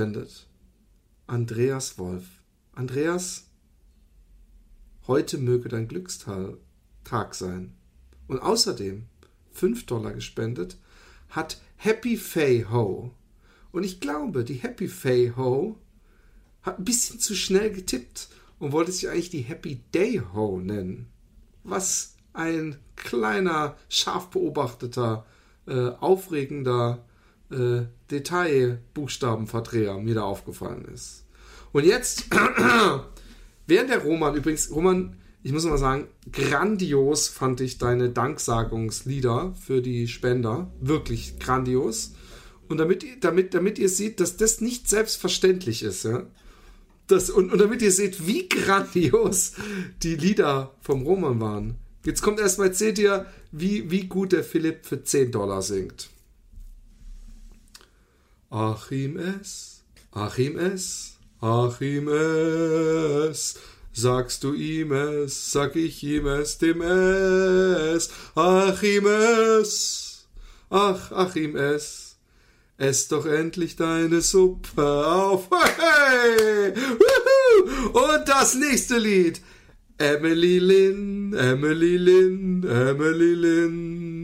hat gespendet Andreas Wolf. Andreas, heute möge dein Glückstag sein. Und außerdem fünf Dollar gespendet hat Happy Fay Ho. Und ich glaube, die Happy Fay Ho hat ein bisschen zu schnell getippt und wollte sich eigentlich die Happy Day Ho nennen. Was ein kleiner, scharf beobachteter, äh, aufregender äh, Detailbuchstabenverdreher mir da aufgefallen ist. Und jetzt, während der Roman übrigens, Roman, ich muss mal sagen, grandios fand ich deine Danksagungslieder für die Spender. Wirklich grandios. Und damit, damit, damit ihr seht, dass das nicht selbstverständlich ist, ja. Das, und, und damit ihr seht, wie grandios die Lieder vom Roman waren. Jetzt kommt erstmal, jetzt seht ihr, wie, wie gut der Philipp für 10 Dollar singt. Achim es, Achim es, Achim es. Sagst du ihm es, sag ich ihm es, dem es. Achim es, ach, Achim es. Ess doch endlich deine Suppe auf. Hey! Und das nächste Lied. Emily Lynn, Emily Lynn, Emily Lynn.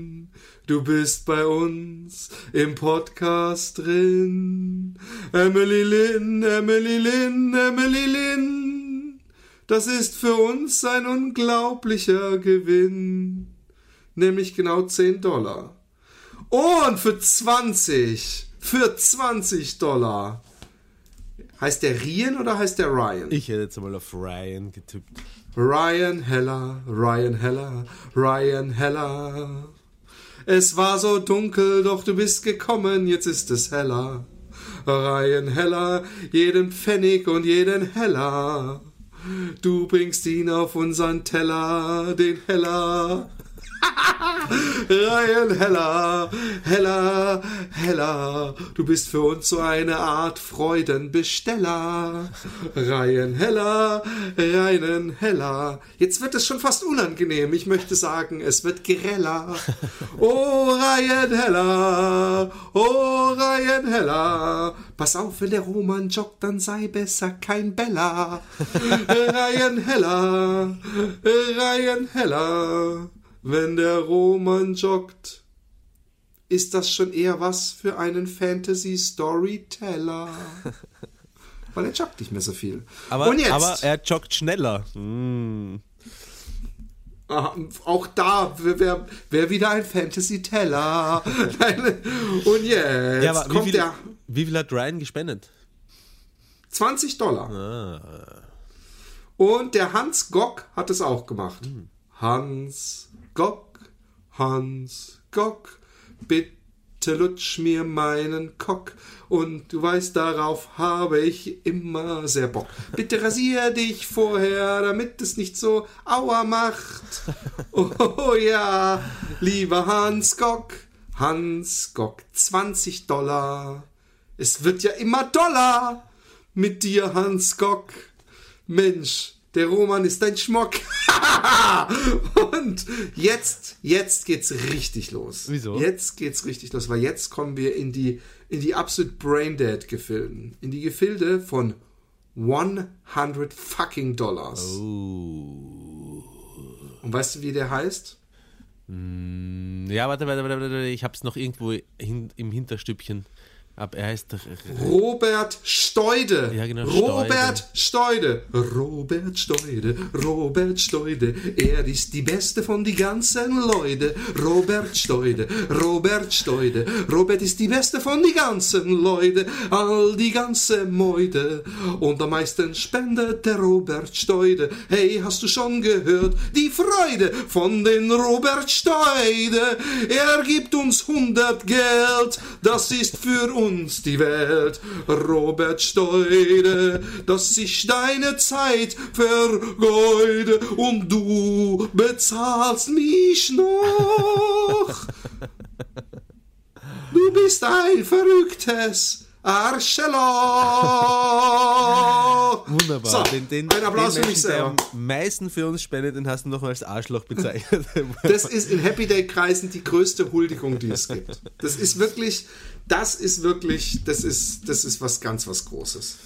Du bist bei uns im Podcast drin. Emily Lynn, Emily Lynn, Emily Lynn. Das ist für uns ein unglaublicher Gewinn. Nämlich genau 10 Dollar. Und für 20, für 20 Dollar. Heißt der Ryan oder heißt der Ryan? Ich hätte jetzt mal auf Ryan getippt. Ryan Heller, Ryan Heller, Ryan Heller. Es war so dunkel, doch du bist gekommen, jetzt ist es heller. Ryan Heller, jeden Pfennig und jeden Heller. Du bringst ihn auf unseren Teller, den Heller. Ryan Heller, Heller, Heller, du bist für uns so eine Art Freudenbesteller. Ryan Heller, Ryan Heller. Jetzt wird es schon fast unangenehm. Ich möchte sagen, es wird greller. Oh, Ryan Heller, oh, Ryan Heller. Pass auf, wenn der Roman joggt, dann sei besser kein Bella. Ryan Heller, Ryan Heller. Wenn der Roman joggt, ist das schon eher was für einen Fantasy-Storyteller. Weil er joggt nicht mehr so viel. Aber, Und jetzt, aber er joggt schneller. Mm. aha, auch da wäre wär wieder ein Fantasy-Teller. Und jetzt Ja, aber wie kommt viel, der wie viel hat Ryan gespendet? 20 Dollar. Ah. Und der Hans Gock hat es auch gemacht. Hans Gock, Hans Gock, bitte lutsch mir meinen Kock. Und du weißt, darauf habe ich immer sehr Bock. Bitte rasier dich vorher, damit es nicht so aua macht. Oh ja, lieber Hans Gock, Hans Gock, 20 Dollar. Es wird ja immer Dollar mit dir, Hans Gock. Mensch, der Roman ist ein Schmock. Und jetzt, jetzt geht's richtig los. Wieso? Jetzt geht's richtig los, weil jetzt kommen wir in die, in die absolut braindead Gefilden. In die Gefilde von 100 fucking Dollars. Oh. Und weißt du, wie der heißt? Ja, warte, warte, warte, warte. Ich hab's noch irgendwo hin, im Hinterstübchen. Aber er heißt doch. Robert Steude. Ja, genau, Robert Steude. Robert Steude. Robert Steude. Er ist die Beste von die ganzen Leute. Robert Steude. Robert Steude. Robert ist die Beste von die ganzen Leute. All die ganze Meute. Und am meisten spendet der Robert Steude. Hey, hast du schon gehört? Die Freude von den Robert Steude. Er gibt uns 100 Geld. Das ist für uns die Welt. Robert Steude, dass ich deine Zeit vergeude und du bezahlst mich noch. Du bist ein verrücktes Arschloch. Wunderbar. So, den, den, ein Applaus den für mich Menschen, der selber. am meisten für uns spendet, den hast du noch mal als Arschloch bezeichnet. Das ist in Happy Day Kreisen die größte Huldigung, die es gibt. Das ist wirklich, das ist wirklich, das ist, das ist was ganz was Großes.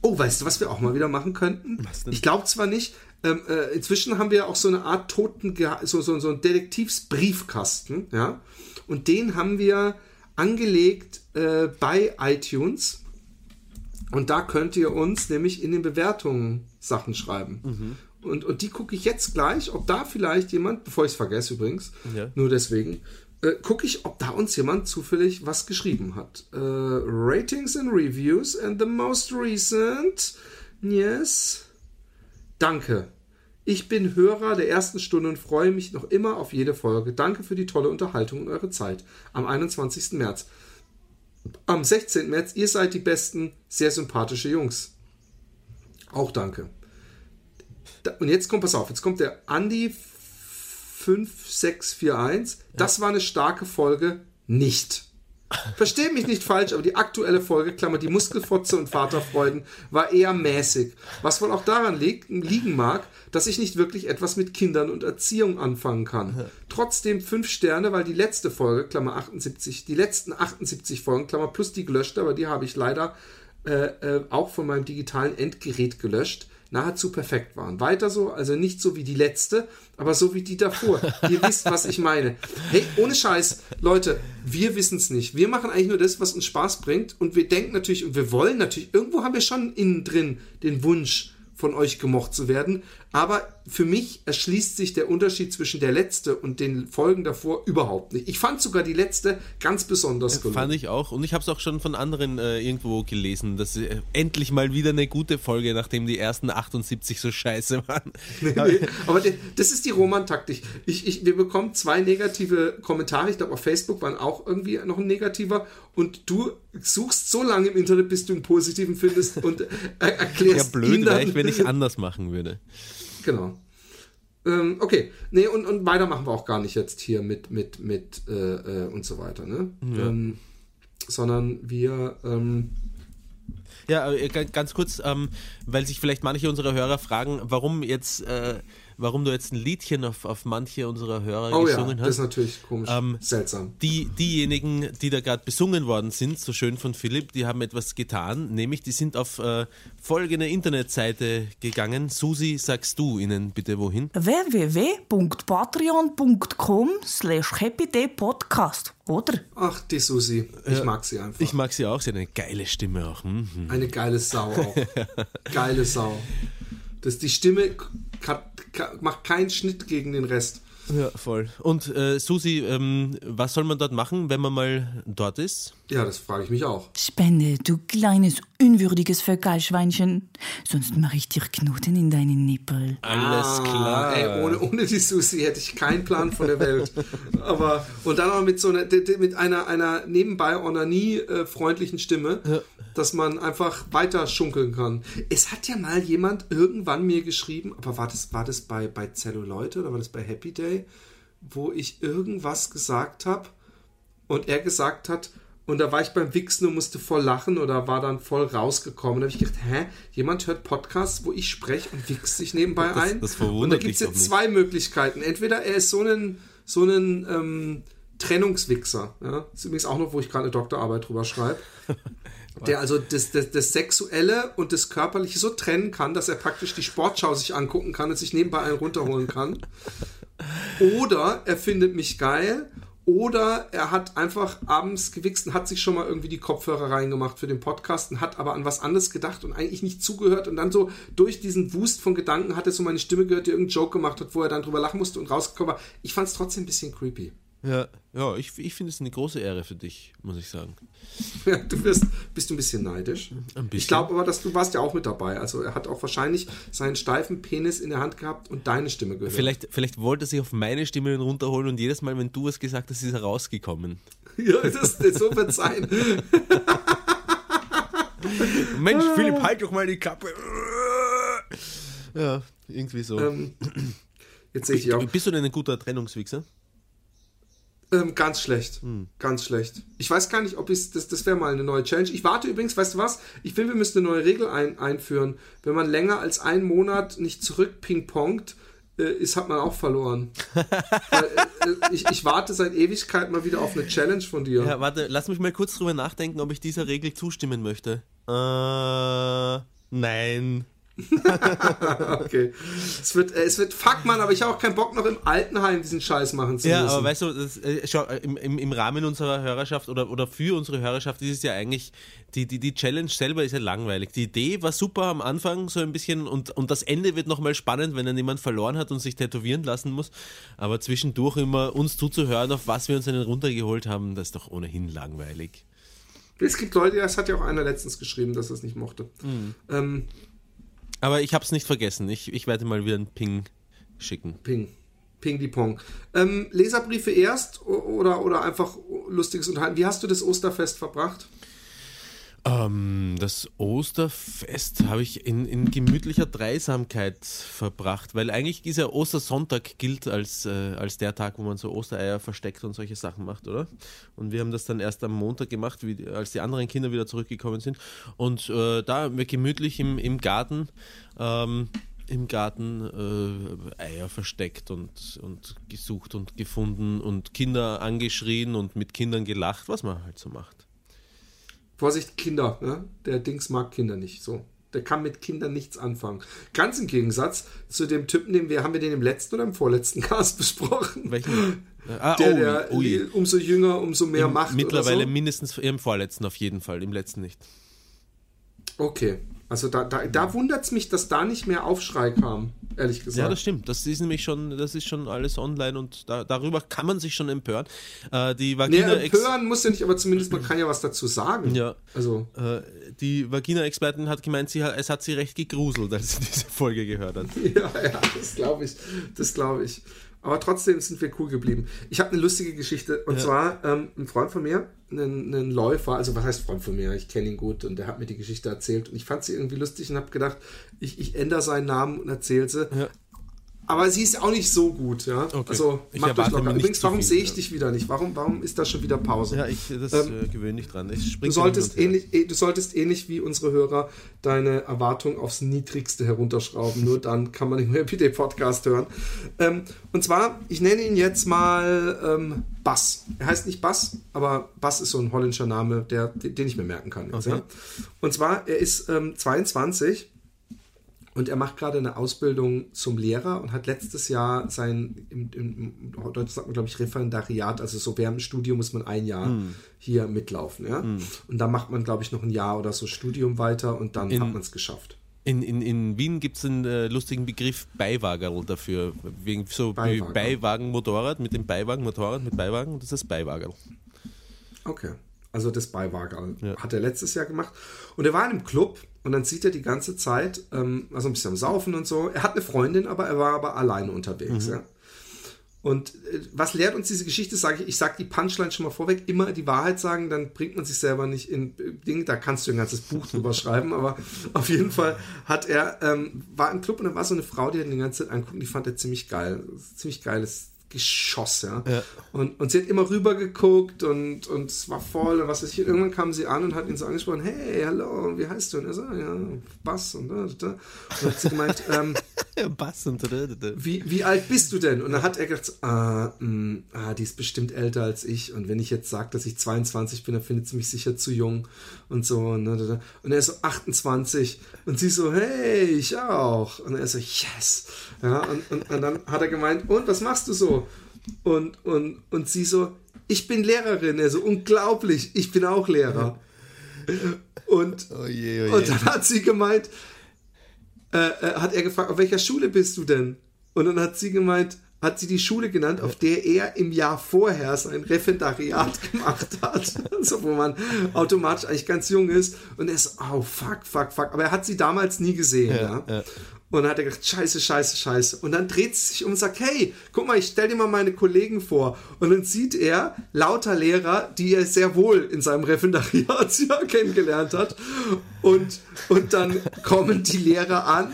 Oh, weißt du, was wir auch mal wieder machen könnten? Ich glaube zwar nicht. Ähm, äh, inzwischen haben wir auch so eine Art toten, so, so, so einen Detektivsbriefkasten, ja. Und den haben wir angelegt äh, bei iTunes. Und da könnt ihr uns nämlich in den Bewertungen Sachen schreiben. Und, und die gucke ich jetzt gleich, ob da vielleicht jemand, bevor ich es vergesse übrigens, Ja. nur deswegen, äh, gucke ich, ob da uns jemand zufällig was geschrieben hat. Äh, Ratings and Reviews and the most recent. Yes. Danke. Ich bin Hörer der ersten Stunde und freue mich noch immer auf jede Folge. Danke für die tolle Unterhaltung und eure Zeit. Am 21. März. Am 16. März, ihr seid die besten, sehr sympathische Jungs. Auch danke. Da, und jetzt kommt, pass auf, jetzt kommt der Andi 5641. Das war eine starke Folge, nicht. Versteht mich nicht falsch, aber die aktuelle Folge, Klammer, die Muskelfotze und Vaterfreuden, war eher mäßig. Was wohl auch daran liegt, liegen mag, dass ich nicht wirklich etwas mit Kindern und Erziehung anfangen kann. Trotzdem fünf Sterne, weil die letzte Folge, Klammer 78, die letzten 78 Folgen, Klammer plus die gelöschte, aber die habe ich leider äh, äh, auch von meinem digitalen Endgerät gelöscht, nahezu perfekt waren. Weiter so, also nicht so wie die letzte, aber so wie die davor. Ihr wisst, was ich meine. Hey, ohne Scheiß, Leute, wir wissen es nicht. Wir machen eigentlich nur das, was uns Spaß bringt und wir denken natürlich und wir wollen natürlich, irgendwo haben wir schon innen drin den Wunsch, von euch gemocht zu werden. Aber für mich erschließt sich der Unterschied zwischen der letzte und den Folgen davor überhaupt nicht. Ich fand sogar die letzte ganz besonders gelungen. Fand ich auch. Und ich habe es auch schon von anderen äh, irgendwo gelesen, dass äh, endlich mal wieder eine gute Folge, nachdem die ersten 78 so scheiße waren. Nee, aber de- das ist die Roman-Taktik. Ich, ich, wir bekommen zwei negative Kommentare. Ich glaube, auf Facebook waren auch irgendwie noch ein negativer. Und du suchst so lange im Internet, bis du einen positiven findest und äh, Ja, erklärst blöd ihn dann. ich, wenn ich anders machen würde. Genau. Ähm, okay. Nee, und, und weiter machen wir auch gar nicht jetzt hier mit, mit, mit äh, äh, und so weiter, ne? Ähm, sondern wir, ähm, Ja, äh, ga- ganz kurz, ähm, weil sich vielleicht manche unserer Hörer fragen, warum jetzt, äh, warum du jetzt ein Liedchen auf, auf manche unserer Hörer oh ja, gesungen das ist hast. natürlich komisch. Ähm, Seltsam. Die, diejenigen, die da gerade besungen worden sind, so schön von Philipp, die haben etwas getan, nämlich die sind auf äh, folgende Internetseite gegangen. Susi, sagst du ihnen bitte wohin? www.patreon.com slash happydaypodcast, oder? Ach, die Susi. Ich mag sie einfach. Ich mag sie auch, sie hat eine geile Stimme auch. Mhm. Eine geile Sau auch. geile Sau. Das, die Stimme macht keinen Schnitt gegen den Rest. Ja, voll. Und äh, Susi, ähm, was soll man dort machen, wenn man mal dort ist? Ja, das frage ich mich auch. Spende, du kleines, unwürdiges Fäkalschweinchen. Sonst mache ich dir Knoten in deinen Nippel. Alles Ah, Ey, ohne, ohne die Susi hätte ich keinen Plan von der Welt. Aber, und dann auch mit so einer, mit einer, einer nebenbei Onanie äh, freundlichen Stimme, dass man einfach weiter schunkeln kann. Es hat ja mal jemand irgendwann mir geschrieben, aber war das, war das bei, bei Celluloid oder war das bei Happy Day, wo ich irgendwas gesagt habe und er gesagt hat, und da war ich beim Wichsen und musste voll lachen oder war dann voll rausgekommen. Da habe ich gedacht, hä, jemand hört Podcasts, wo ich spreche und wichst sich nebenbei Das- ein? das verwundert und da gibt es jetzt zwei Möglichkeiten. Entweder er ist so ein, so ein ähm, Trennungswichser. Ja? Das ist übrigens auch noch, wo ich gerade eine Doktorarbeit drüber schreibe. der also das, das, das Sexuelle und das Körperliche so trennen kann, dass er praktisch die Sportschau sich angucken kann und sich nebenbei einen runterholen kann. Oder er findet mich geil. Oder er hat einfach abends gewichst und hat sich schon mal irgendwie die Kopfhörer reingemacht für den Podcast und hat aber an was anderes gedacht und eigentlich nicht zugehört. Und dann so durch diesen Wust von Gedanken hat er so meine Stimme gehört, die irgendeinen Joke gemacht hat, wo er dann drüber lachen musste und rausgekommen war. Ich fand es trotzdem ein bisschen creepy. Ja, ja ich, ich finde es eine große Ehre für dich, muss ich sagen. Du wirst, bist du ein bisschen neidisch. Ein bisschen. Ich glaube aber, dass du warst ja auch mit dabei. Also er hat auch wahrscheinlich seinen steifen Penis in der Hand gehabt und deine Stimme gehört. Vielleicht, vielleicht wollte er sich auf meine Stimme runterholen und jedes Mal, wenn du was gesagt hast, ist er rausgekommen. Ja, das, das so wird sein. Mensch, Philipp, halt doch mal die Kappe. Ja, irgendwie so. ähm, jetzt sehe ich auch. Bist du denn ein guter Trennungswichser? Ähm, ganz schlecht. Ganz schlecht. Ich weiß gar nicht, ob ich das, das wäre mal eine neue Challenge. Ich warte übrigens, weißt du was? Ich finde, wir müssen eine neue Regel ein, einführen. Wenn man länger als einen Monat nicht zurück ping-pongt, äh, ist, hat man auch verloren. Weil, äh, ich, ich warte seit Ewigkeit mal wieder auf eine Challenge von dir. Ja, warte, lass mich mal kurz drüber nachdenken, ob ich dieser Regel zustimmen möchte. Äh, nein. Okay. Es wird, äh, es wird, fuck man, aber ich habe auch keinen Bock noch im Altenheim diesen Scheiß machen zu Ja, müssen. aber weißt du, das, äh, schau, äh, im, im, im Rahmen unserer Hörerschaft oder, oder für unsere Hörerschaft ist es ja eigentlich, die, die, die Challenge selber ist ja langweilig. Die Idee war super am Anfang, so ein bisschen, und, und das Ende wird nochmal spannend, wenn dann jemand verloren hat und sich tätowieren lassen muss. Aber zwischendurch immer uns zuzuhören, auf was wir uns einen runtergeholt haben, das ist doch ohnehin langweilig. es gibt Leute, das hat ja auch einer letztens geschrieben, dass er es nicht mochte. Mhm. Ähm, Aber ich habe es nicht vergessen. Ich, ich werde mal wieder einen Ping schicken. Ping. Ping die Pong. Ähm, Leserbriefe erst oder, oder einfach lustiges Unterhalten. Wie hast du das Osterfest verbracht? Ähm, das Osterfest habe ich in, in gemütlicher Dreisamkeit verbracht, weil eigentlich dieser Ostersonntag gilt als, äh, als der Tag, wo man so Ostereier versteckt und solche Sachen macht, oder? Und wir haben das dann erst am Montag gemacht, wie, als die anderen Kinder wieder zurückgekommen sind. Und äh, da haben wir gemütlich im, im Garten, ähm, im Garten äh, Eier versteckt und, und gesucht und gefunden und Kinder angeschrien und mit Kindern gelacht, was man halt so macht. Vorsicht, Kinder. Ne? Der Dings mag Kinder nicht. So. Der kann mit Kindern nichts anfangen. Ganz im Gegensatz zu dem Typen, den wir, haben wir den im letzten oder im vorletzten Cast besprochen? Welchen? Ah, Der, oh, der oh je. umso jünger, umso mehr Im- macht. Mittlerweile so. mindestens im vorletzten auf jeden Fall, im letzten nicht. Okay. Also da, da, da wundert es mich, dass da nicht mehr Aufschrei kam, ehrlich Ja, gesagt. das stimmt. Das ist nämlich schon, das ist schon alles online und da, darüber kann man sich schon empören. Äh, die nee, Vagina empören muss ja nicht, aber zumindest man kann ja was dazu sagen. Ja. Also, äh, die Vagina-Expertin hat gemeint, sie es hat sie recht gegruselt, als sie diese Folge gehört hat. Ja, ja, das glaube ich. Das glaube ich. Aber trotzdem sind wir cool geblieben. Ich habe eine lustige Geschichte. Und zwar ähm, ein Freund von mir, ein, ein Läufer, also was heißt Freund von mir? Ich kenne ihn gut und der hat mir die Geschichte erzählt. Und ich fand sie irgendwie lustig und habe gedacht, ich, ich ändere seinen Namen und erzähle sie. Ja. Aber sie ist auch nicht so gut, ja. Okay. Also, Ich euch erwarte locker. Übrigens, warum viel, sehe ich ja. dich wieder nicht? Warum, warum ist da schon wieder Pause? Ja, ich das Ähm, äh, gewöhne dich dran. Es Du solltest, ähnlich, eh- du solltest ähnlich wie unsere Hörer deine Erwartung aufs Niedrigste herunterschrauben. Nur dann kann man den Happy Day Podcast hören. Ähm, und zwar, ich nenne ihn jetzt mal ähm, Bass. Er heißt nicht Bass, aber Bass ist so ein holländischer Name, der, den ich mir merken kann. Jetzt, Okay. ja? Und zwar, er ist ähm, 22 und er macht gerade eine Ausbildung zum Lehrer und hat letztes Jahr sein, im, im, im Deutsch sagt man, glaube ich, Referendariat, also so während dem Studium muss man ein Jahr Hm. hier mitlaufen. Ja? Und dann macht man, glaube ich, noch ein Jahr oder so Studium weiter und dann In- hat man es geschafft. In, in, in Wien gibt es einen äh, lustigen Begriff Beiwagerl dafür. Wegen so Beiwagerl. wie Beiwagen-Motorrad mit dem Beiwagen, Motorrad mit Beiwagen, das ist Beiwagerl. Okay. Also das Beiwagen Ja. hat er letztes Jahr gemacht. Und er war in einem Club und dann sieht er die ganze Zeit, ähm, also ein bisschen am Saufen und so. Er hat eine Freundin, aber er war aber alleine unterwegs. Ja. Und äh, was lehrt uns diese Geschichte? Sage ich, ich sage die Punchline schon mal vorweg, immer die Wahrheit sagen, dann bringt man sich selber nicht in äh, Ding, da kannst du ein ganzes Buch drüber schreiben, aber auf jeden Fall hat er, ähm, war im Club und da war so eine Frau, die hat ihn die ganze Zeit angucken, die fand er ziemlich geil. Ziemlich geiles Geschoss, ja. Ja. Und, und sie hat immer rüber geguckt und, und es war voll und was weiß ich. Und irgendwann kam sie an und hat ihn so angesprochen, hey, hallo, wie heißt du? Und er so, ja, Bass und da, da, da. Und dann hat sie gemeint, ähm, Bass und wie, wie alt bist du denn? Und dann hat er gedacht, ah, mh, ah, die ist bestimmt älter als ich. Und wenn ich jetzt sage, dass ich 22 bin, dann findet sie mich sicher zu jung und so. Und, da, da, da. und er ist so 28 und sie so, hey, ich auch. Und er ist so, yes. Ja, und, und, und dann hat er gemeint, und was machst du so? Und, und, und sie so, ich bin Lehrerin. Er so, unglaublich, ich bin auch Lehrer. Und, Oh je, oh je. und dann hat sie gemeint, äh, äh, hat er gefragt, auf welcher Schule bist du denn? Und dann hat sie gemeint, hat sie die Schule genannt, auf der er im Jahr vorher sein Referendariat gemacht hat. Also wo man automatisch eigentlich ganz jung ist. Und er ist, oh fuck, fuck, fuck. Aber er hat sie damals nie gesehen. Ja, ja. Und dann hat er gedacht, scheiße, scheiße, scheiße. Und dann dreht sie sich um und sagt, hey, guck mal, ich stell dir mal meine Kollegen vor. Und dann sieht er lauter Lehrer, die er sehr wohl in seinem Referendariatsjahr kennengelernt hat. Und, und dann kommen die Lehrer an.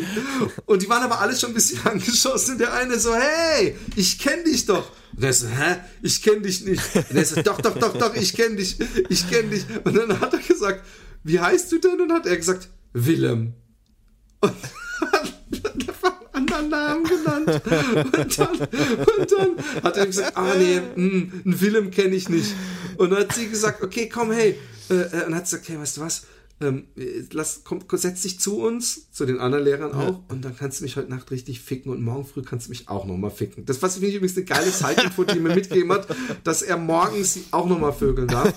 Und die waren aber alle schon ein bisschen angeschossen. Und der eine so, hey, ich kenne dich doch. Und er so, hä? Ich kenne dich nicht. Und er so, doch, doch, doch, doch, ich kenne dich. Ich kenne dich. Und dann hat er gesagt, wie heißt du denn? Und hat er gesagt, Willem. Und einen anderen Namen genannt. Und dann, und dann hat er gesagt, ah nee, mh, einen Willem kenne ich nicht. Und dann hat sie gesagt, okay, komm, hey. Äh, äh, und hat sie gesagt, hey, weißt du was? Ähm, lass, komm, setz dich zu uns, zu den anderen Lehrern auch, und dann kannst du mich heute Nacht richtig ficken und morgen früh kannst du mich auch nochmal ficken. Das was finde ich übrigens eine geile Zeitinfo, die mir mitgegeben hat, dass er morgens sie auch nochmal vögeln darf.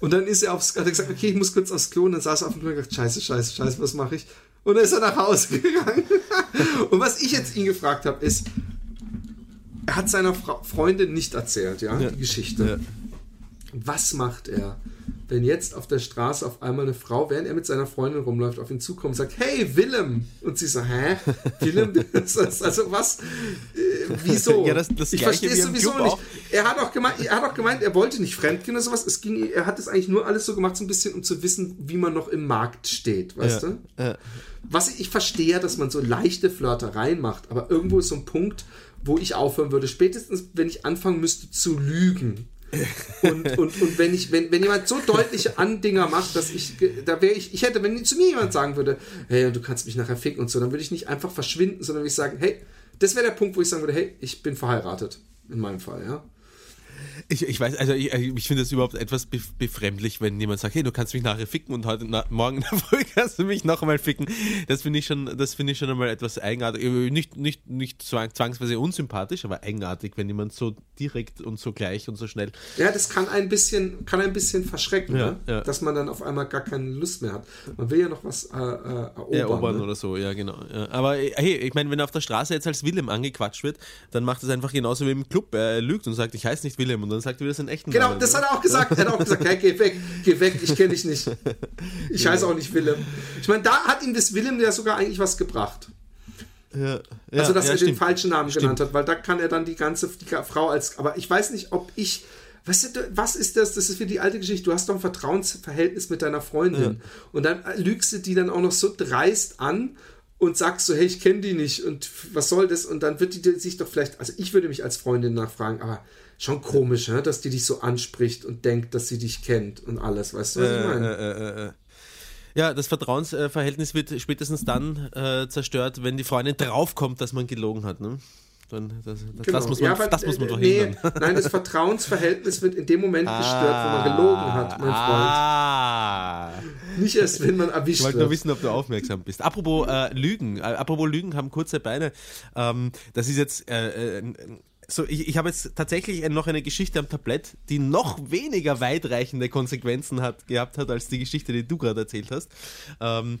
Und dann ist er aufs, hat er gesagt, okay, ich muss kurz aufs Klo, und dann saß er auf dem Klo und gesagt, scheiße, scheiße, scheiße, was mache ich? Und dann ist er nach Hause gegangen. Und was ich jetzt ihn gefragt habe, ist, er hat seiner Fra Freundin nicht erzählt, ja, Ja. die Geschte. Ja. Was macht er, wenn jetzt auf der Straße auf einmal eine Frau, während er mit seiner Freundin rumläuft, auf ihn zukommt und sagt, hey, Willem! Und sie so, hä? Willem? Das ist also was? Äh, wieso? Ja, das- das ich verstehe es sowieso Club nicht. auch. Er hat auch gemeint, er hat auch gemeint, er wollte nicht fremdgehen oder sowas. Es ging, er hat es eigentlich nur alles so gemacht, so ein bisschen, um zu wissen, wie man noch im Markt steht, weißt Ja, du? ja. Was ich, verstehe dass man so leichte Flirtereien macht, aber irgendwo ist so ein Punkt, wo ich aufhören würde, spätestens wenn ich anfangen müsste zu lügen. Und, und, und wenn ich, wenn, wenn jemand so deutliche Andinger macht, dass ich, da wäre ich, ich hätte, wenn zu mir jemand sagen würde, hey, du kannst mich nachher ficken und so, dann würde ich nicht einfach verschwinden, sondern würde ich sagen, hey, das wäre der Punkt, wo ich sagen würde, hey, ich bin verheiratet. In meinem Fall, ja. Ich, ich weiß, also ich, ich finde das überhaupt etwas bef- befremdlich, wenn jemand sagt, hey, du kannst mich nachher ficken und heute na, morgen in der Früh kannst du mich noch einmal ficken. Das finde ich schon, das finde ich schon einmal etwas eigenartig. Äh, Nicht, nicht, nicht zwang- zwangsweise unsympathisch, aber eigenartig, wenn jemand so direkt und so gleich und so schnell. Ja, das kann ein bisschen, kann ein bisschen verschrecken, Ja, ne? ja. dass man dann auf einmal gar keine Lust mehr hat. Man will ja noch was äh, äh, erobern. erobern ne? oder so, ja, genau. Ja. Aber äh, hey, ich meine, wenn er auf der Straße jetzt als Willem angequatscht wird, dann macht es einfach genauso wie im Club. Er lügt und sagt, ich heiße nicht Willem und dann sagt er wieder seinen echten Genau, Namen. das hat er auch gesagt. Er hat auch gesagt, hey, geh weg, geh weg, ich kenne dich nicht. Ich heiße auch nicht Willem. Ich meine, da hat ihm das Willem ja sogar eigentlich was gebracht. ja, Also, dass ja, er den stimmt. falschen Namen Stimmt. genannt hat, weil da kann er dann die ganze die Frau als. Aber ich weiß nicht, ob ich. Weißt du, was ist das? Das ist wie die alte Geschichte. Du hast doch ein Vertrauensverhältnis mit deiner Freundin. Und dann lügst du die dann auch noch so dreist an und sagst so, hey, ich kenne die nicht und was soll das? Und dann wird die sich doch vielleicht, also ich würde mich als Freundin nachfragen, aber schon komisch, ne? dass die dich so anspricht und denkt, dass sie dich kennt und alles. Weißt du, was ich meine? Äh, äh, äh, äh. Ja, das Vertrauensverhältnis wird spätestens dann äh, zerstört, wenn die Freundin draufkommt, dass man gelogen hat. Ne? Dann, das, das, das muss man, Genau. Ja, aber, das muss man äh, doch nee, hindern. Nein, das Vertrauensverhältnis wird in dem Moment gestört, wo man gelogen hat, mein Freund. Ah. Nicht erst, wenn man Ich erwischt wollte nur wird. wissen, ob du aufmerksam bist. Apropos äh, Lügen, äh, apropos Lügen haben kurze Beine. Ähm, das ist jetzt äh, äh, so. Ich, ich habe jetzt tatsächlich noch eine Geschichte am Tablett, die noch weniger weitreichende Konsequenzen hat gehabt hat als die Geschichte, die du gerade erzählt hast. Ähm,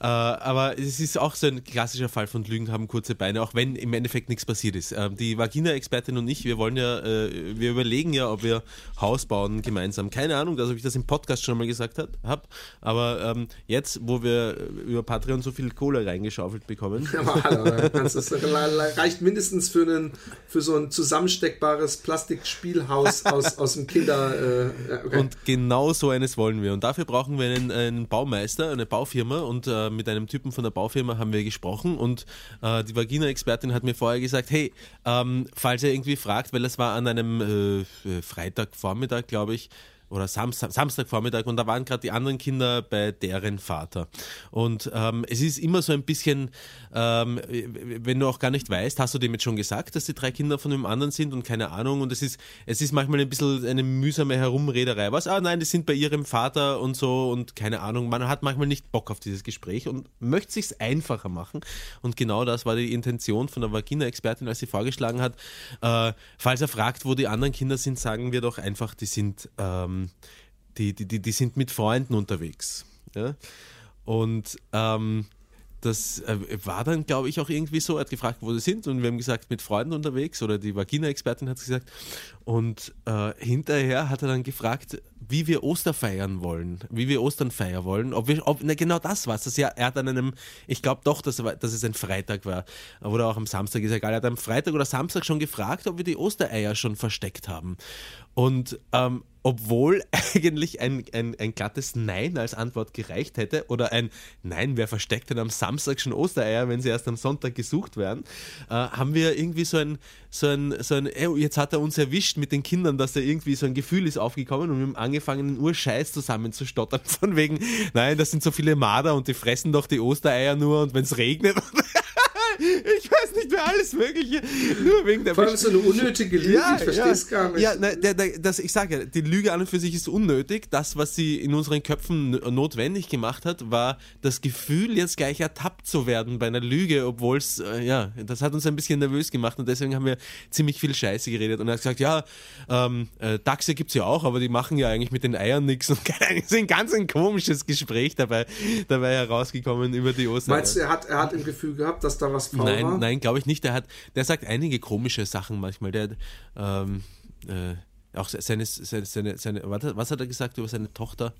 äh, aber es ist auch so ein klassischer Fall von Lügen haben kurze Beine, auch wenn im Endeffekt nichts passiert ist. Ähm, die Vagina-Expertin und ich, wir wollen ja, äh, wir überlegen ja, ob wir Haus bauen gemeinsam. Keine Ahnung, ob ich das im Podcast schon mal gesagt habe, aber ähm, jetzt, wo wir über Patreon so viel Kohle reingeschaufelt bekommen, kannst du- das reicht mindestens für, einen, für so ein zusammensteckbares Plastikspielhaus aus, aus dem Kinder. Äh, okay. Und genau so eines wollen wir. Und dafür brauchen wir einen, einen Baumeister, eine Baufirma. Und äh, mit einem Typen von der Baufirma haben wir gesprochen. Und äh, die Vagina-Expertin hat mir vorher gesagt, hey, ähm, falls er irgendwie fragt, weil es war an einem äh, Freitagvormittag, glaube ich, oder Samstag, Samstagvormittag und da waren gerade die anderen Kinder bei deren Vater. Und ähm, es ist immer so ein bisschen, ähm, wenn du auch gar nicht weißt, hast du dem jetzt schon gesagt, dass die drei Kinder von dem anderen sind und keine Ahnung. Und es ist, es ist manchmal ein bisschen eine mühsame Herumrederei. Was? Ah nein, die sind bei ihrem Vater und so und keine Ahnung. Man hat manchmal nicht Bock auf dieses Gespräch und möchte sich einfacher machen. Und genau das war die Intention von der Vagina-Expertin, als sie vorgeschlagen hat. Äh, falls er fragt, wo die anderen Kinder sind, sagen wir doch einfach, die sind ähm, die, die, die, die sind mit Freunden unterwegs. Ja? Und ähm, das äh, war dann, glaube ich, auch irgendwie so. Er hat gefragt, wo sie sind, und wir haben gesagt, mit Freunden unterwegs, oder die Vagina-Expertin hat es gesagt. Und äh, hinterher hat er dann gefragt, wie wir Oster feiern wollen, wie wir Ostern feiern wollen. Ob wir, ob, ne, genau das war es. Ja, er hat an einem, ich glaube doch, dass, dass es ein Freitag war, oder auch am Samstag, ist egal. Er hat am Freitag oder Samstag schon gefragt, ob wir die Ostereier schon versteckt haben. Und ähm, obwohl eigentlich ein, ein, ein glattes Nein als Antwort gereicht hätte oder ein Nein, wer versteckt denn am Samstag schon Ostereier, wenn sie erst am Sonntag gesucht werden, äh, haben wir irgendwie so ein, so ein, so ein ey, jetzt hat er uns erwischt mit den Kindern, dass da irgendwie so ein Gefühl ist aufgekommen und wir haben angefangen, einen Urscheiß zusammenzustottern von wegen, nein, das sind so viele Marder und die fressen doch die Ostereier nur und wenn es regnet ich weiß nicht mehr alles Mögliche. Nur wegen der Vor allem so eine unnötige Lüge, ja, ich verstehe es ja. gar nicht. Ja, na, der, der, das, ich sage ja, die Lüge an und für sich ist unnötig. Das, was sie in unseren Köpfen notwendig gemacht hat, war das Gefühl, jetzt gleich ertappt zu werden bei einer Lüge, obwohl es, äh, ja, das hat uns ein bisschen nervös gemacht und deswegen haben wir ziemlich viel Scheiße geredet. Und er hat gesagt, ja, ähm, äh, Dachse gibt es ja auch, aber die machen ja eigentlich mit den Eiern nichts. Und es ist ein ganz ein komisches Gespräch dabei, dabei herausgekommen über die Ostern. Meinst du, er hat, er hat im Gefühl gehabt, dass da was faul nein, war? Nein, glaube ich nicht. Der, hat, der sagt einige komische Sachen manchmal. Der ähm, äh, auch seine, seine, seine, seine, was hat er gesagt über seine Tochter?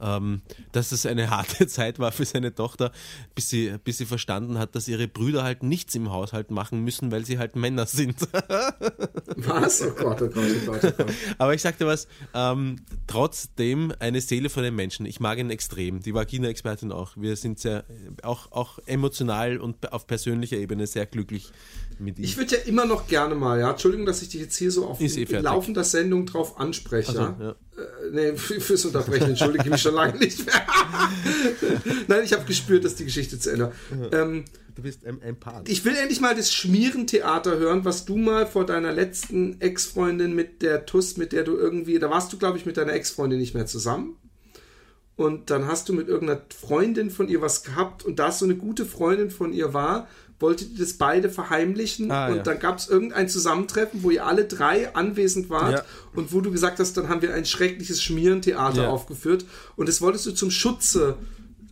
Ähm, dass es eine harte Zeit war für seine Tochter, bis sie, bis sie verstanden hat, dass ihre Brüder halt nichts im Haushalt machen müssen, weil sie halt Männer sind. was? Oh Gott, oh Gott, oh Gott, oh Gott. Aber ich sagte was, ähm, trotzdem eine Seele von den Menschen. Ich mag ihn extrem, die Vagina-Expertin auch. Wir sind sehr, auch, auch emotional und auf persönlicher Ebene sehr glücklich mit ihm. Ich würde ja immer noch gerne mal, ja, Entschuldigung, dass ich dich jetzt hier so auf eh laufender Sendung drauf anspreche. So, ja. Äh, nee, fürs Unterbrechen entschuldige ich mich schon lange nicht mehr. Nein, ich habe gespürt, dass die Geschichte zu Ende. Ähm, du bist ein, ein Part. Ich will endlich mal das Schmierentheater hören, was du mal vor deiner letzten Ex-Freundin mit der Tuss, mit der du irgendwie, da warst du, glaube ich, mit deiner Ex-Freundin nicht mehr zusammen. Und dann hast du mit irgendeiner Freundin von ihr was gehabt und da es so eine gute Freundin von ihr war, wolltet ihr das beide verheimlichen ah, und ja. dann gab es irgendein Zusammentreffen, wo ihr alle drei anwesend wart ja. und wo du gesagt hast, dann haben wir ein schreckliches Schmierentheater ja. aufgeführt und das wolltest du zum Schutze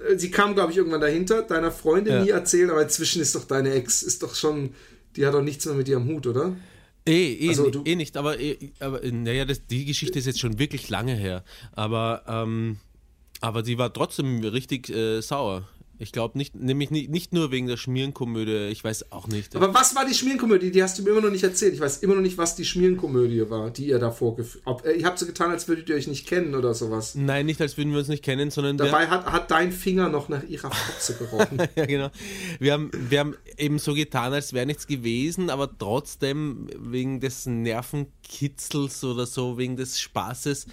äh, sie kam, glaube ich, irgendwann dahinter, deiner Freundin nie erzählen, aber inzwischen ist doch deine Ex, ist doch schon, die hat doch nichts mehr mit dir am Hut, oder? Eh, eh, also, eh nicht, aber, eh, aber naja, das, die Geschichte ist jetzt schon wirklich lange her. Aber, ähm, aber die war trotzdem richtig äh, sauer. Ich glaube nicht, nämlich nicht, nicht nur wegen der Schmierenkomödie, ich weiß auch nicht. Aber was war die Schmierenkomödie? Die hast du mir immer noch nicht erzählt. Ich weiß immer noch nicht, was die Schmierenkomödie war, die ihr da vorgeführt habt. Äh, ihr habt so getan, als würdet ihr euch nicht kennen oder sowas. Nein, nicht als würden wir uns nicht kennen, sondern. Dabei hat, hat dein Finger noch nach ihrer Fotze gerochen. ja, genau. Wir haben, wir haben eben so getan, als wäre nichts gewesen, aber trotzdem wegen des Nervenkitzels oder so, wegen des Spaßes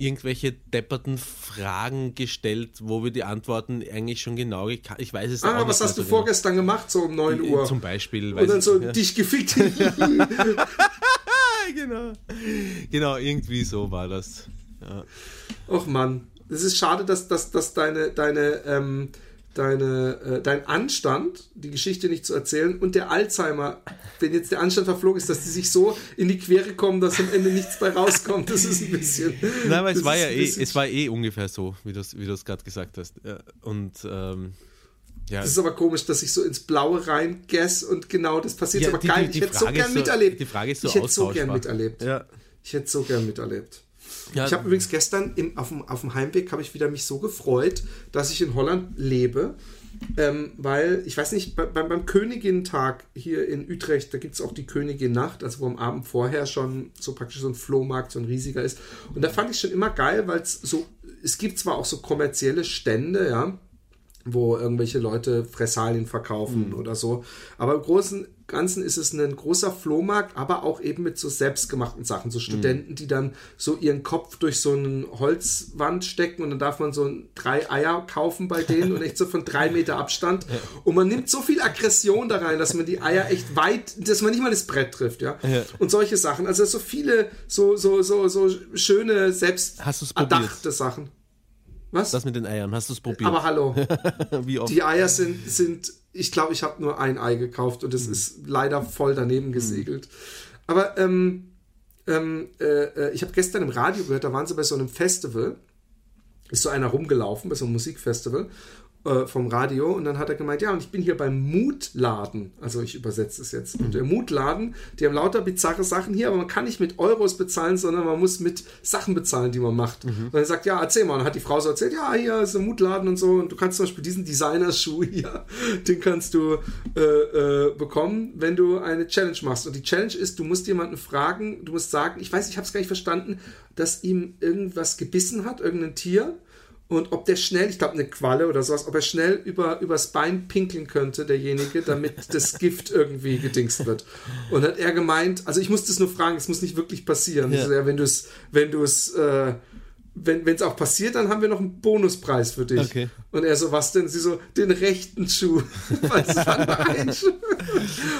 irgendwelche depperten Fragen gestellt, wo wir die Antworten eigentlich schon genau Ich weiß es ah, was hast du genau. vorgestern gemacht, so um 9 Uhr? Zum Beispiel. Und dann so, ja. dich gefickt. genau. Genau, irgendwie so war das. Ja. Och Mann, es ist schade, dass, dass, dass deine, deine ähm, deine, äh, dein Anstand, die Geschichte nicht zu erzählen und der Alzheimer, wenn jetzt der Anstand verflogen ist, dass die sich so in die Quere kommen, dass am Ende nichts bei rauskommt, das ist ein bisschen. Nein, aber es war ja eh, es war eh ungefähr so, wie du es wie gerade gesagt hast. Und ähm, ja. Das ist aber komisch, dass ich so ins Blaue reingess und genau das passiert. Ja, aber die, geil, die, die ich hätte so gern so, miterlebt. Die Frage ist so ich hätte so gern miterlebt. Ja. Ich hätte so gern miterlebt. Ja. Ich habe übrigens gestern im, auf, dem, auf dem Heimweg habe ich wieder mich so gefreut, dass ich in Holland lebe. Ähm, weil, ich weiß nicht, bei, beim Königin-Tag hier in Utrecht, da gibt es auch die Königin-Nacht, also wo am Abend vorher schon so praktisch so ein Flohmarkt, so ein riesiger ist. Und da fand ich schon immer geil, weil es so, es gibt zwar auch so kommerzielle Stände, ja, wo irgendwelche Leute Fressalien verkaufen mhm. oder so, aber im Großen Ganzen ist es ein großer Flohmarkt, aber auch eben mit so selbstgemachten Sachen. So Studenten, die dann so ihren Kopf durch so eine Holzwand stecken und dann darf man so drei Eier kaufen bei denen und echt so von drei Meter Abstand. Und man nimmt so viel Aggression da rein, dass man die Eier echt weit, dass man nicht mal das Brett trifft, ja. Ja. Und solche Sachen. Also so viele so, so, so, so schöne, selbst erdachte Sachen. Was? Das mit den Eiern, hast du es probiert? Aber hallo. Wie oft? Die Eier sind, sind ich glaube, ich habe nur ein Ei gekauft und es Hm. ist leider voll daneben gesegelt. Aber ähm, ähm, äh, äh, ich habe gestern im Radio gehört, da waren sie bei so einem Festival, ist so einer rumgelaufen, bei so einem Musikfestival äh, vom Radio und dann hat er gemeint, ja, und ich bin hier beim Mutladen, also ich übersetze es jetzt, und der Mutladen, die haben lauter bizarre Sachen hier, aber man kann nicht mit Euros bezahlen, sondern man muss mit Sachen bezahlen, die man macht. Und er sagt, ja, erzähl mal, und dann hat die Frau so erzählt, ja, hier ist ein Mutladen und so, und du kannst zum Beispiel diesen Designerschuh hier, den kannst du äh, äh, bekommen, wenn du eine Challenge machst. Und die Challenge ist, du musst jemanden fragen, du musst sagen, ich weiß, ich habe es gar nicht verstanden, dass ihm irgendwas gebissen hat, irgendein Tier, und ob der schnell, ich glaube eine Qualle oder sowas, ob er schnell über, übers Bein pinkeln könnte, derjenige, damit das Gift irgendwie gedingst wird. Und hat er gemeint, also ich muss das nur fragen, es muss nicht wirklich passieren. Ja. Also, ja, wenn du es, wenn du es, äh, wenn es auch passiert, dann haben wir noch einen Bonuspreis für dich. Okay. Und er so, was denn? Sie so, den rechten Schuh. Weil es war nur ein Schuh.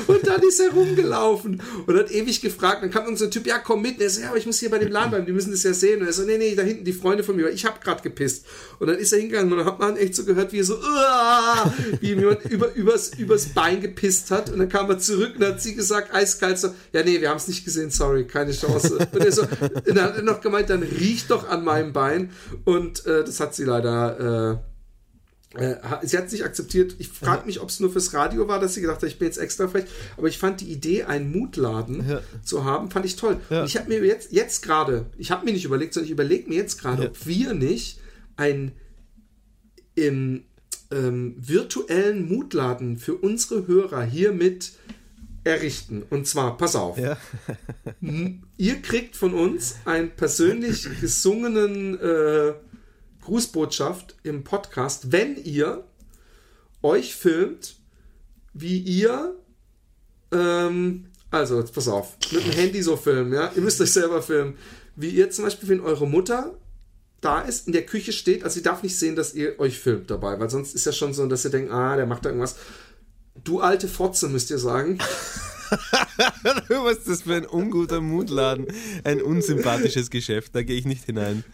Und dann ist er rumgelaufen und hat ewig gefragt. Dann kam ein Typ, ja, komm mit. Und er so, ja, aber ich muss hier bei dem Laden bleiben, die müssen das ja sehen. Und er so, nee, nee, da hinten die Freunde von mir, ich habe gerade gepisst. Und dann ist er hingegangen und dann hat man echt so gehört, wie er so, "Uah!" wie ihm jemand über, übers, übers Bein gepisst hat. Und dann kam er zurück und hat sie gesagt, eiskalt so, ja, nee, wir haben es nicht gesehen, sorry, keine Chance. Und er so, und dann hat er noch gemeint, dann riech doch an meinem Bein. Und äh, das hat sie leider, äh, äh, sie hat es nicht akzeptiert. Ich frage mich, ob es nur fürs Radio war, dass sie gedacht hat, ich bin jetzt extra frech. Aber ich fand die Idee, einen Mutladen Ja. zu haben, fand ich toll. Ja. Und ich habe mir jetzt, jetzt gerade, ich habe mir nicht überlegt, sondern ich überlege mir jetzt gerade, Ja. ob wir nicht ein im ähm, virtuellen Mutladen für unsere Hörer hiermit errichten. Und zwar, pass auf, Ja. ihr kriegt von uns einen persönlich gesungenen äh, Grußbotschaft im Podcast, wenn ihr euch filmt, wie ihr ähm, also, jetzt pass auf, mit dem Handy so filmen, ja? Ihr müsst euch selber filmen. Wie ihr zum Beispiel, wenn eure Mutter da ist, in der Küche steht, also sie darf nicht sehen, dass ihr euch filmt dabei, weil sonst ist ja schon so, dass ihr denkt, ah, der macht da irgendwas. Du alte Fotze, müsst ihr sagen. Was ist das für ein unguter Mutladen? Ein unsympathisches Geschäft, da gehe ich nicht hinein.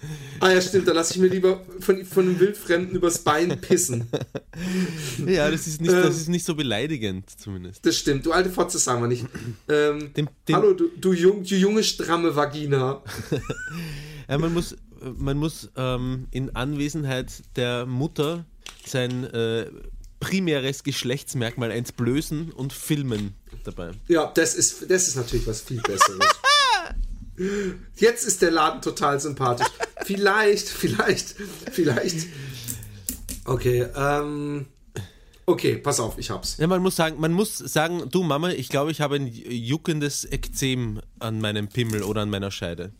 Ah ja, stimmt, da lasse ich mir lieber von, von einem Wildfremden übers Bein pissen. Ja, das ist nicht, Ähm. das ist nicht so beleidigend, zumindest. Das stimmt, du alte Fotze sagen wir nicht. Ähm, Dem- dem- hallo, du, du, jung, du junge, stramme Vagina. Ja, man muss, man muss ähm, in Anwesenheit der Mutter sein äh, primäres Geschlechtsmerkmal entblößen und filmen dabei. Ja, das ist, das ist natürlich was viel Besseres. Jetzt ist der Laden total sympathisch. Vielleicht, vielleicht, vielleicht. Okay, ähm. Okay, pass auf, ich hab's. Ja, man muss sagen, man muss sagen, du Mama, ich glaube, ich habe ein juckendes Ekzem an meinem Pimmel oder an meiner Scheide.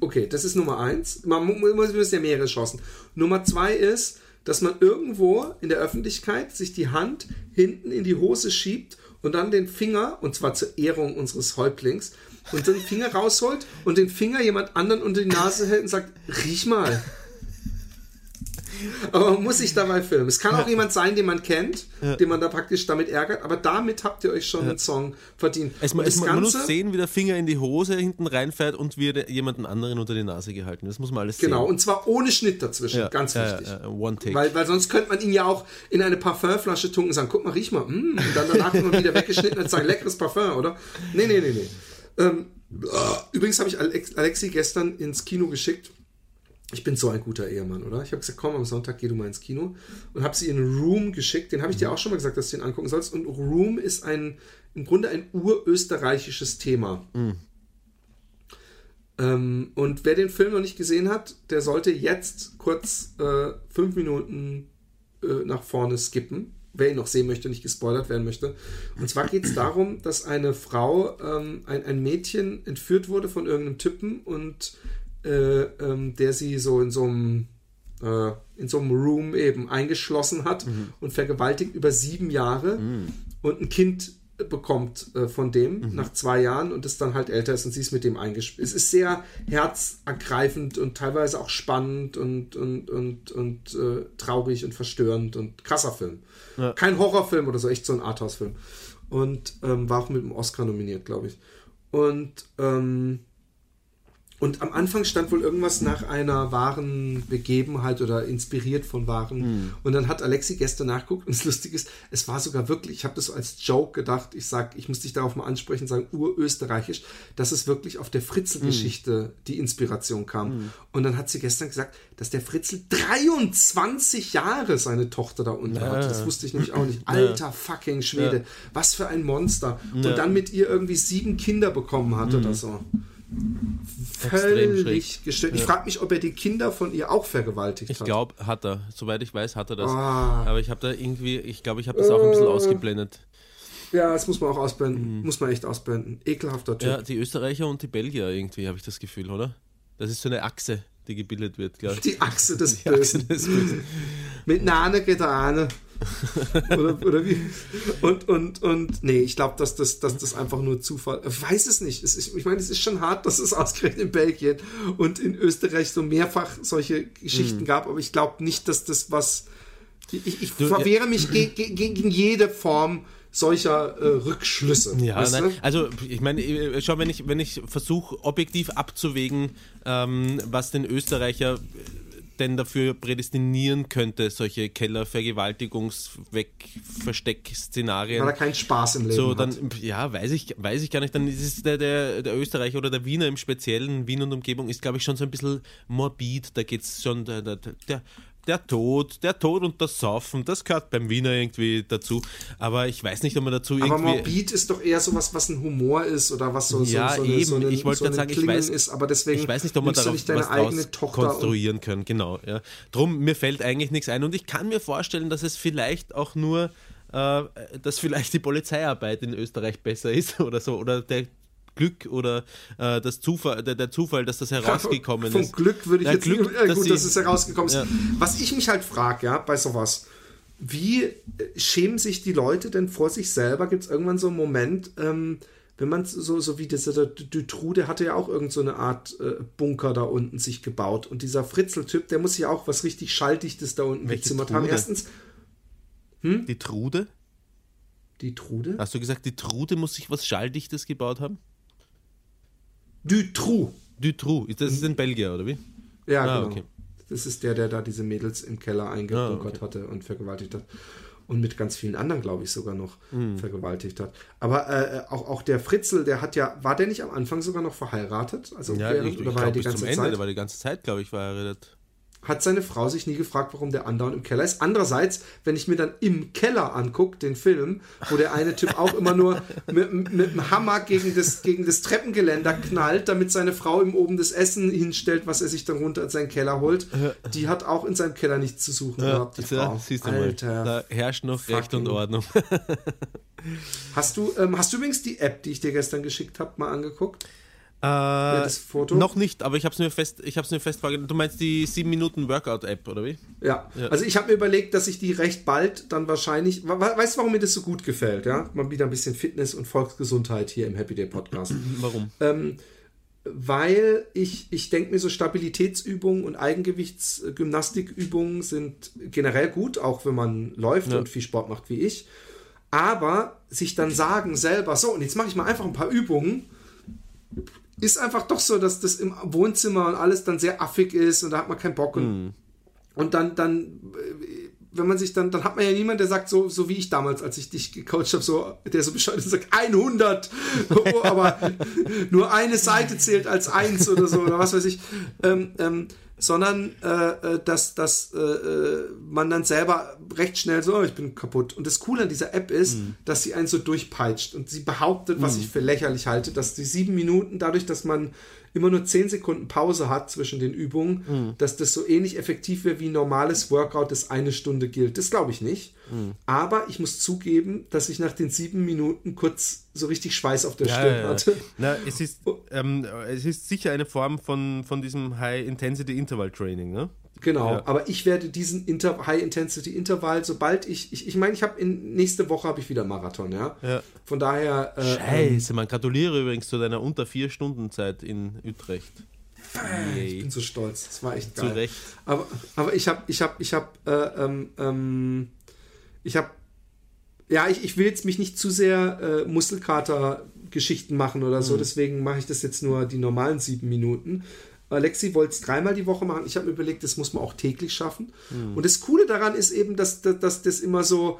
Okay, das ist Nummer eins. Man mu- mu- muss müssen ja mehrere Chancen. Nummer zwei ist, dass man irgendwo in der Öffentlichkeit sich die Hand hinten in die Hose schiebt und dann den Finger, und zwar zur Ehrung unseres Häuptlings, und den Finger rausholt und den Finger jemand anderen unter die Nase hält und sagt, riech mal. Aber man muss sich dabei filmen. Es kann auch jemand sein, den man kennt, den man da praktisch damit ärgert, aber damit habt ihr euch schon einen Song verdient. Es, Und es, man muss sehen, wie der Finger in die Hose hinten reinfährt und wie er jemanden anderen unter die Nase gehalten wird. Das muss man alles Genau, sehen. und zwar ohne Schnitt dazwischen. Ganz wichtig. One Take. Weil, weil sonst könnte man ihn ja auch in eine Parfümflasche tunken und sagen, guck mal, riech mal. Mm, und dann danach immer wieder weggeschnitten und sagen, leckeres Parfüm, oder? Nee, nee, nee, nee. Ähm, ah, übrigens habe ich Alex, Alexi gestern ins Kino geschickt. Ich bin so ein guter Ehemann, oder? Ich habe gesagt, komm, am Sonntag geh du mal ins Kino und habe sie in Room geschickt. Den habe ich dir auch schon mal gesagt, dass du den angucken sollst. Und Room ist ein, im Grunde ein urösterreichisches Thema. Ähm, und wer den Film noch nicht gesehen hat, der sollte jetzt kurz äh, fünf Minuten äh, nach vorne skippen. Wer ihn noch sehen möchte, nicht gespoilert werden möchte. Und zwar geht es darum, dass eine Frau, ähm, ein, ein Mädchen entführt wurde von irgendeinem Typen und äh, ähm, der sie so in so einem äh, in so einem Room eben eingeschlossen hat und vergewaltigt über sieben Jahre. und ein Kind bekommt äh, von dem mhm. nach zwei Jahren und das dann halt älter ist und sie ist mit dem eingespielt. Es ist sehr herzergreifend und teilweise auch spannend und, und, und, und äh, traurig und verstörend und krasser Film. Ja. Kein Horrorfilm oder so, echt so ein Arthouse-Film. Und ähm, war auch mit dem Oscar nominiert, glaube ich. Und ähm, und am Anfang stand wohl irgendwas nach einer wahren Begebenheit oder inspiriert von wahren. Mhm. Und dann hat Alexi gestern nachguckt und das Lustige ist, es war sogar wirklich, ich habe das so als Joke gedacht, ich sag, ich muss dich darauf mal ansprechen, sagen, urösterreichisch, dass es wirklich auf der Fritzel-Geschichte mhm. die Inspiration kam. Mhm. Und dann hat sie gestern gesagt, dass der Fritzel 23 Jahre seine Tochter da unten ja. hat. Das wusste ich nämlich auch nicht. Alter ja. fucking Schwede. Ja. Was für ein Monster. Und dann mit ihr irgendwie sieben Kinder bekommen hat oder mhm. so völlig gestört. Ich frage mich, ob er die Kinder von ihr auch vergewaltigt ich hat. Ich glaube, hat er. Soweit ich weiß, hat er das. Ah. Aber ich habe da irgendwie, ich glaube, ich habe das auch ein bisschen äh. ausgeblendet. Ja, das muss man auch ausblenden. Mhm. Muss man echt ausblenden. Ekelhafter Typ. Ja, die Österreicher und die Belgier irgendwie, habe ich das Gefühl, oder? Das ist so eine Achse, die gebildet wird, glaube ich. Die Achse des die Bösen. Achse des Bösen. Mit Nane geht er eine. oder, oder wie? Und, und, und, nee, ich glaube, dass das, dass das einfach nur Zufall. Ich weiß es nicht. Es ist, ich meine, es ist schon hart, dass es ausgerechnet in Belgien und in Österreich so mehrfach solche Geschichten mhm. gab, aber ich glaube nicht, dass das was. Ich, ich du, verwehre mich ge ge gegen jede Form solcher äh, Rückschlüsse. Ja, nein, also ich meine, äh, schau, wenn ich, wenn ich versuche, objektiv abzuwägen, ähm, was den Österreicher denn dafür prädestinieren könnte, solche Keller-Vergewaltigungs-Versteck-Szenarien. Weil er keinen Spaß im Leben so, dann, hat. Ja, weiß ich, weiß ich gar nicht. Dann ist es der, der, der Österreicher oder der Wiener im Speziellen, Wien und Umgebung, ist, glaube ich, schon so ein bisschen morbid. Da geht es schon, der, der, der Tod, der Tod und das Saufen, das gehört beim Wiener irgendwie dazu. Aber ich weiß nicht, ob man dazu irgendwie. Aber Morbid ist doch eher so was, was ein Humor ist oder was so, ja, so, so, eben. so eine, ich wollte so sagen, ich weiß, ist, aber deswegen ich weiß nicht, ob man darauf deine eigene Tochter konstruieren können. Genau. Ja. Drum, mir fällt eigentlich nichts ein und ich kann mir vorstellen, dass es vielleicht auch nur äh, dass vielleicht die Polizeiarbeit in Österreich besser ist oder so oder der Glück oder äh, das Zufall, der, der, Zufall, dass das herausgekommen Von ist. Von Glück würde ich ja, jetzt Glück, äh, gut, dass, dass es herausgekommen ist. Ja. Was ich mich halt frage, ja, bei sowas, wie äh, schämen sich die Leute denn vor sich selber? Gibt es irgendwann so einen Moment, ähm, wenn man so, so wie dieser der hatte ja auch irgendeine so Art äh, Bunker da unten sich gebaut. Und dieser Fritzel-Typ, der muss ja auch was richtig Schalldichtes da unten Welche gezimmert haben. Erstens. Hm? Die Trude? Die Trude? Hast du gesagt, die Trude muss sich was Schalldichtes gebaut haben? Dutroux. Dutroux, das ist in Belgien, oder wie? Ja, ah, genau. Okay. Das ist der, der da diese Mädels im Keller eingebunkert ah, okay. hatte und vergewaltigt hat. Und mit ganz vielen anderen, glaube ich, sogar noch hm. vergewaltigt hat. Aber äh, auch, auch der Fritzel, der hat ja, war der nicht am Anfang sogar noch verheiratet? Also ja, während, ich, oder ich war er die ganze Zeit? Ende, der war die ganze Zeit, glaube ich, verheiratet hat seine Frau sich nie gefragt, warum der andauernd im Keller ist. Andererseits, wenn ich mir dann im Keller angucke, den Film, wo der eine Typ auch immer nur mit, mit dem Hammer gegen das, gegen das Treppengeländer knallt, damit seine Frau ihm oben das Essen hinstellt, was er sich dann runter in seinen Keller holt, die hat auch in seinem Keller nichts zu suchen ja, gehabt, die Frau. Siehst du Alter, mal, da herrscht noch Recht und Ordnung. hast, du, ähm, hast du übrigens die App, die ich dir gestern geschickt habe, mal angeguckt? Äh, das Foto? Noch nicht, aber ich habe es mir fest, ich habe es mir fest Du meinst die 7 Minuten Workout App oder wie? Ja. ja. Also ich habe mir überlegt, dass ich die recht bald dann wahrscheinlich. Weißt du, warum mir das so gut gefällt? Ja, mal wieder ein bisschen Fitness und Volksgesundheit hier im Happy Day Podcast. warum? Ähm, weil ich, ich denke mir so Stabilitätsübungen und Eigengewichtsgymnastikübungen sind generell gut, auch wenn man läuft ja. und viel Sport macht wie ich. Aber sich dann sagen selber, so, und jetzt mache ich mal einfach ein paar Übungen ist einfach doch so, dass das im Wohnzimmer und alles dann sehr affig ist und da hat man keinen Bock. Und, mm. und dann, dann, wenn man sich dann, dann hat man ja niemanden, der sagt, so, so wie ich damals, als ich dich gecoacht habe, so, der so bescheuert sagt, 100, aber nur eine Seite zählt als eins oder so, oder was weiß ich. Ähm, ähm, sondern äh, äh, dass, dass äh, äh, man dann selber recht schnell so, oh, ich bin kaputt. Und das Coole an dieser App ist, mhm. dass sie einen so durchpeitscht und sie behauptet, was mhm. ich für lächerlich halte, dass die sieben Minuten, dadurch, dass man immer nur 10 Sekunden Pause hat zwischen den Übungen, mhm. dass das so ähnlich effektiv wäre wie ein normales Workout, das eine Stunde gilt. Das glaube ich nicht. Mhm. Aber ich muss zugeben, dass ich nach den sieben Minuten kurz so richtig Schweiß auf der ja, Stirn ja, hatte. Na, es, ist, ähm, es ist sicher eine Form von, von diesem High-Intensity-Interval-Training, ne? Genau, Ja. aber ich werde diesen Inter High-Intensity-Intervall, sobald ich, ich, ich meine, ich habe in nächste Woche habe ich wieder Marathon, ja. Ja. Von daher, äh, ähm, Scheiße, man gratuliere übrigens zu deiner unter vier Stunden Zeit in Utrecht. ich bin so stolz, das war echt Zu geil. Recht. Aber, aber ich habe, ich habe, ich habe, äh, ähm, ähm, ich habe, ja, ich, ich will jetzt mich nicht zu sehr äh, Muskelkater-Geschichten machen oder Mhm. so, deswegen mache ich das jetzt nur die normalen sieben Minuten. Alexi wollte es dreimal die Woche machen. Ich habe mir überlegt, das muss man auch täglich schaffen. Mhm. Und das Coole daran ist eben, dass, dass, dass das immer so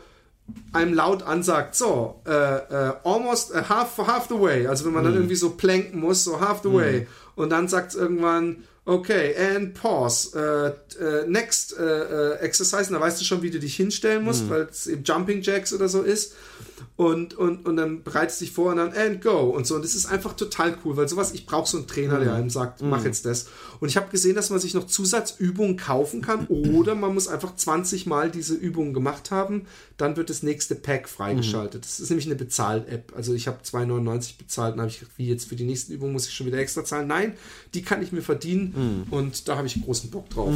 einem laut ansagt, so, äh, äh, almost äh, half, half the way. Also wenn man Mhm. dann irgendwie so planken muss, so half the way. Und dann sagt es irgendwann, okay, and pause. Äh, äh, next äh, exercise. Und da weißt du schon, wie du dich hinstellen musst, Mhm. weil es eben Jumping Jacks oder so ist. Und, und, und dann bereitest dich vor und dann and go und so. Und das ist einfach total cool, weil sowas, ich brauche so einen Trainer, Mhm. der einem sagt, mach jetzt das. Und ich habe gesehen, dass man sich noch Zusatzübungen kaufen kann oder man muss einfach 20 Mal diese Übungen gemacht haben, dann wird das nächste Pack freigeschaltet. Das ist nämlich eine Bezahl-App. Also ich habe 2,99 bezahlt und habe ich gedacht, wie jetzt für die nächsten Übungen muss ich schon wieder extra zahlen. Nein, die kann ich mir verdienen und da habe ich großen Bock drauf.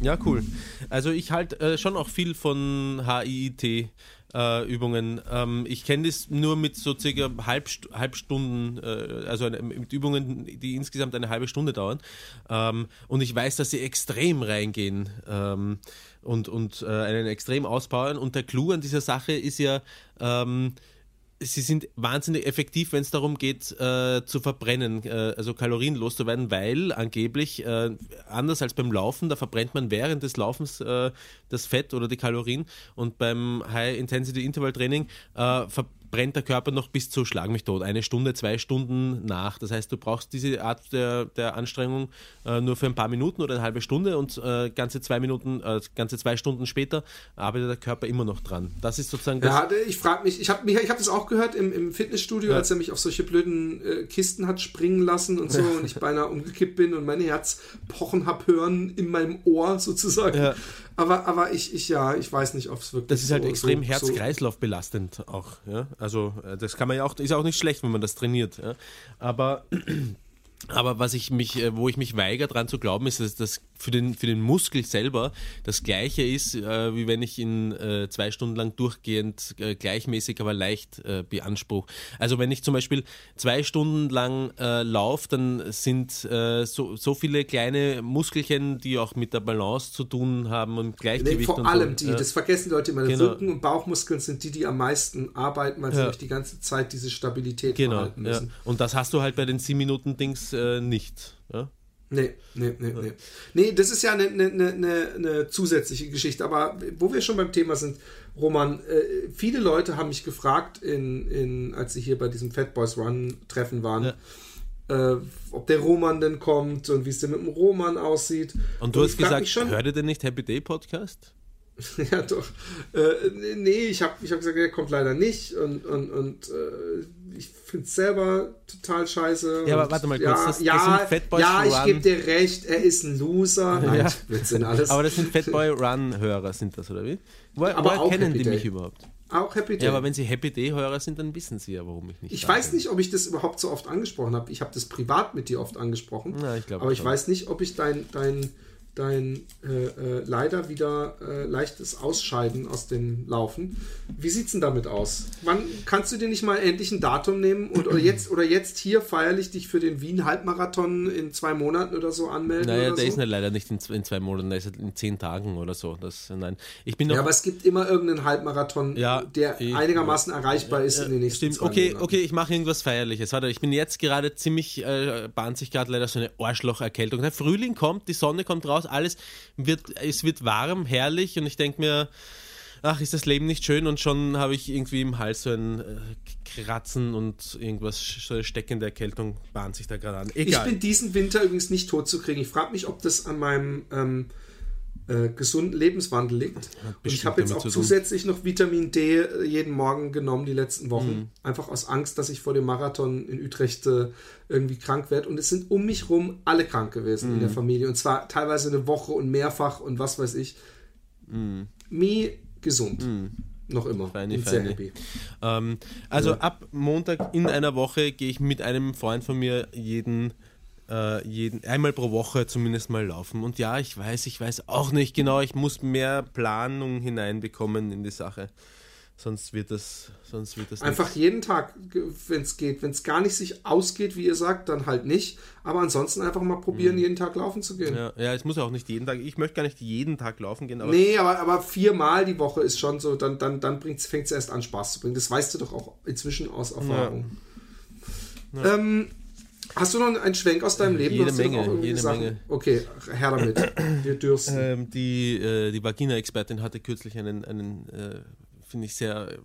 Ja, cool. Also ich halte äh, schon auch viel von HIIT. Äh, Übungen. Ähm, ich kenne das nur mit so circa halb, Stunden, äh, also eine, mit Übungen, die insgesamt eine halbe Stunde dauern. Ähm, und ich weiß, dass sie extrem reingehen ähm, und, und äh, einen extrem auspowern. Und der Clou an dieser Sache ist ja, ähm, sie sind wahnsinnig effektiv, wenn es darum geht, äh, zu verbrennen, äh, also kalorienlos zu werden, weil angeblich, äh, anders als beim Laufen, da verbrennt man während des Laufens äh, das Fett oder die Kalorien. Und beim High-Intensity-Interval-Training äh, verbrennt der Körper noch bis zu Schlag mich tot, eine Stunde, zwei Stunden nach. Das heißt, du brauchst diese Art der, der Anstrengung äh, nur für ein paar Minuten oder eine halbe Stunde und äh, ganze zwei Minuten, äh, ganze zwei Stunden später arbeitet der Körper immer noch dran. Das ist sozusagen das, Ja, ich frage mich, ich habe ich hab das auch gehört im, im Fitnessstudio, Ja. als er mich auf solche blöden äh, Kisten hat springen lassen und so und ich beinahe umgekippt bin und mein Herz pochen hab hören in meinem Ohr sozusagen. Ja. Aber, aber ich, ich, ja, ich weiß nicht, ob es wirklich Das ist halt so, extrem so, Herz-Kreislauf belastend auch. Ja? Also äh, das kann man ja auch, ist auch nicht schlecht, wenn man das trainiert. Ja? Aber, aber was ich mich, äh, wo ich mich weigere dran zu glauben, ist, dass das für den, für den Muskel selber das gleiche ist, äh, wie wenn ich ihn äh, zwei Stunden lang durchgehend äh, gleichmäßig, aber leicht äh, beanspruche. Also wenn ich zum Beispiel zwei Stunden lang äh, laufe, dann sind so, so viele kleine Muskelchen, die auch mit der Balance zu tun haben und Nee, Gleichgewicht vor und allem so. die, Ja. das vergessen die Leute immer. Genau. Rücken- und Bauchmuskeln sind die, die am meisten arbeiten, weil sie Ja. nämlich die ganze Zeit diese Stabilität Genau, behalten ja. müssen. Und das hast du halt bei den 7-Minuten-Dings äh, nicht. Ja? Nee, nee, nee, nee. Nee, das ist ja eine, eine, eine, eine zusätzliche Geschichte. Aber wo wir schon beim Thema sind, Roman, äh, viele Leute haben mich gefragt, in, in, als sie hier bei diesem Fat Boys Run Treffen waren, äh, ob der Roman denn kommt und wie es denn mit dem Roman aussieht. Und du ich hast gesagt, schon, hört ihr denn nicht Happy Day Podcast? ja, doch. Äh, nee, ich habe ich hab gesagt, er kommt leider nicht und, und, und äh, ich finde es selber total scheiße. Ja, aber warte mal kurz, ja, das- das ja, sind Fat Boys ja, ich gebe dir recht, er ist ein Loser. Nein, Ja. Blödsinn, alles. Aber das sind Fatboy Run-Hörer, sind das, oder wie? Woher, Aber woher auch kennen die Day. mich überhaupt? Auch Happy Day. Ja, aber wenn sie Happy Day-Hörer sind, dann wissen sie ja, warum ich nicht ich weiß bin. nicht, ob ich das überhaupt so oft angesprochen habe. Ich habe das privat mit dir oft angesprochen. Ja, ich glaube aber ich schon. weiß nicht, ob ich dein, dein, dein äh, äh, leider wieder äh, leichtes Ausscheiden aus dem Laufen. Wie sieht's denn damit aus? Wann kannst du dir nicht mal endlich ein Datum nehmen und oder jetzt oder jetzt hier feierlich dich für den Wien Halbmarathon in zwei Monaten oder so anmelden? Naja, der so? ist leider nicht in, zwei- in zwei Monaten, der ist in zehn Tagen oder so. Das, nein. Ich bin noch, ja, aber es gibt immer irgendeinen Halbmarathon, Ja, der ich- einigermaßen erreichbar ist in den nächsten Stimmt, zwei okay, Monaten. okay, ich mache irgendwas Feierliches. Warte, ich bin jetzt gerade ziemlich, äh, bahnt sich gerade leider so eine Arschlocherkältung. Der Frühling kommt, die Sonne kommt raus, alles wird, es wird warm, herrlich und ich denke mir, ach, ist das Leben nicht schön und schon habe ich irgendwie im Hals so ein äh, Kratzen und irgendwas, so eine steckende Erkältung bahnt sich da gerade an. Ich Egal. bin diesen Winter übrigens nicht tot zu kriegen. Ich frage mich, ob das an meinem ähm, äh, gesunden Lebenswandel liegt. Und ich habe jetzt auch zusätzlich noch Vitamin D äh, jeden Morgen genommen die letzten Wochen. Mhm. Einfach aus Angst, dass ich vor dem Marathon in Utrecht äh, irgendwie krank werde. Und es sind um mich rum alle krank gewesen in Mhm. der Familie. Und zwar teilweise eine Woche und mehrfach und was weiß ich. Mi gesund. Noch immer. Mhm. Bin sehr feini. happy. Ähm, also ab Montag in einer Woche gehe ich mit einem Freund von mir jeden äh, jeden, einmal pro Woche zumindest mal laufen. Und ja, ich weiß, ich weiß auch nicht genau, ich muss mehr Planung hineinbekommen in die Sache. Sonst wird das, sonst wird das Einfach nichts. jeden Tag, wenn es geht. Wenn es gar nicht sich ausgeht, wie ihr sagt, dann halt nicht. Aber ansonsten einfach mal probieren, jeden Tag laufen zu gehen. Mhm. Ja, ja, es muss ja auch nicht jeden Tag. Ich möchte gar nicht jeden Tag laufen gehen, aber Nee, aber, aber viermal die Woche ist schon so, dann, dann, dann fängt es erst an, Spaß zu bringen. Das weißt du doch auch inzwischen aus Erfahrung. Ähm, hast du noch einen Schwenk aus deinem Leben? Jede Menge, jede Sachen? Menge. Okay, her damit. Wir dürsten. Ähm, die äh, die Vagina-Expertin hatte kürzlich einen, einen äh, finde ich, sehr äh,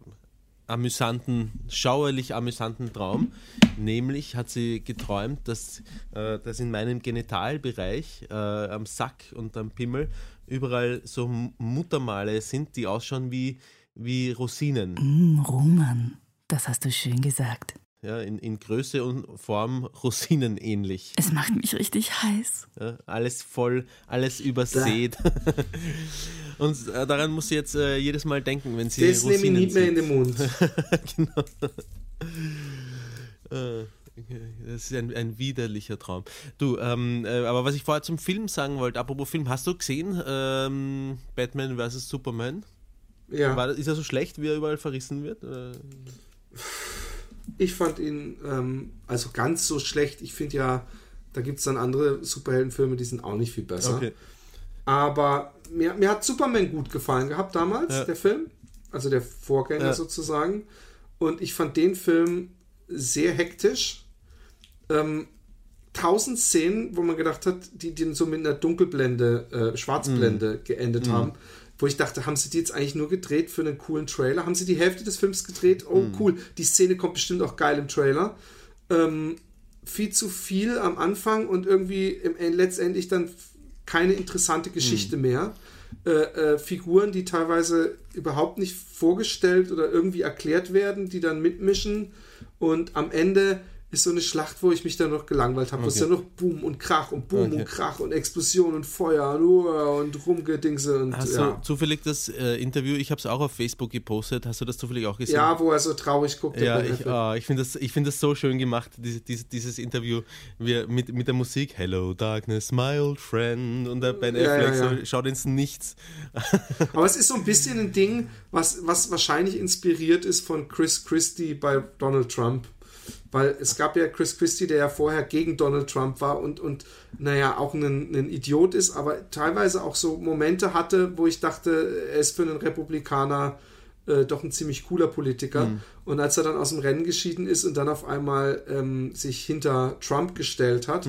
amüsanten, schauerlich amüsanten Traum. Nämlich hat sie geträumt, dass, äh, dass in meinem Genitalbereich, äh, am Sack und am Pimmel, überall so Muttermale sind, die ausschauen wie, wie Rosinen. Hm, Roman, das hast du schön gesagt. Ja, in, in Größe und Form Rosinen ähnlich. Es macht mich richtig heiß. Ja, alles voll, alles übersät. Und äh, daran muss sie jetzt äh, jedes Mal denken, wenn sie das nehme ich nicht mehr in den Mund. genau. Äh, Das ist ein, ein widerlicher Traum. Du, ähm, äh, aber was ich vorher zum Film sagen wollte, apropos Film, hast du gesehen ähm, Batman vs. Superman? Ja, War, ist er so schlecht, wie er überall verrissen wird? Ich fand ihn ähm, also ganz so schlecht. Ich finde ja, da gibt es dann andere Superheldenfilme, die sind auch nicht viel besser. okay. Aber mir, mir hat Superman gut gefallen gehabt damals, Ja. der Film. Also der Vorgänger Ja. sozusagen. Und ich fand den Film sehr hektisch. Ähm, tausend Szenen, wo man gedacht hat, die, die so mit einer Dunkelblende, äh, Schwarzblende geendet haben. Wo ich dachte, haben sie die jetzt eigentlich nur gedreht für einen coolen Trailer? Haben sie die Hälfte des Films gedreht? Oh, cool. Die Szene kommt bestimmt auch geil im Trailer. Ähm, viel zu viel am Anfang und irgendwie im, End- letztendlich dann keine interessante Geschichte mehr. Äh, äh, Figuren, die teilweise überhaupt nicht vorgestellt oder irgendwie erklärt werden, die dann mitmischen und am Ende ist so eine Schlacht, wo ich mich dann noch gelangweilt habe. Wo es Okay. ja noch Boom und Krach und Boom Okay. und Krach und Explosion und Feuer und, Uah und Rumgedingse und Hast ja. du zufällig das äh, Interview, ich habe es auch auf Facebook gepostet, hast du das zufällig auch gesehen? ja, wo er so traurig guckt. Ja, ich, ah, ich finde das, ich find das so schön gemacht, diese, diese, dieses Interview mit, mit der Musik. Hello, Darkness, my old friend. Und der Ben Ja, Affleck ja. So, schaut ins Nichts. Aber es ist so ein bisschen ein Ding, was, was wahrscheinlich inspiriert ist von Chris Christie bei Donald Trump. Weil es gab ja Chris Christie, der ja vorher gegen Donald Trump war und, und naja, auch ein, ein Idiot ist, aber teilweise auch so Momente hatte, wo ich dachte, er ist für einen Republikaner äh, doch ein ziemlich cooler Politiker. Und als er dann aus dem Rennen geschieden ist und dann auf einmal ähm, sich hinter Trump gestellt hat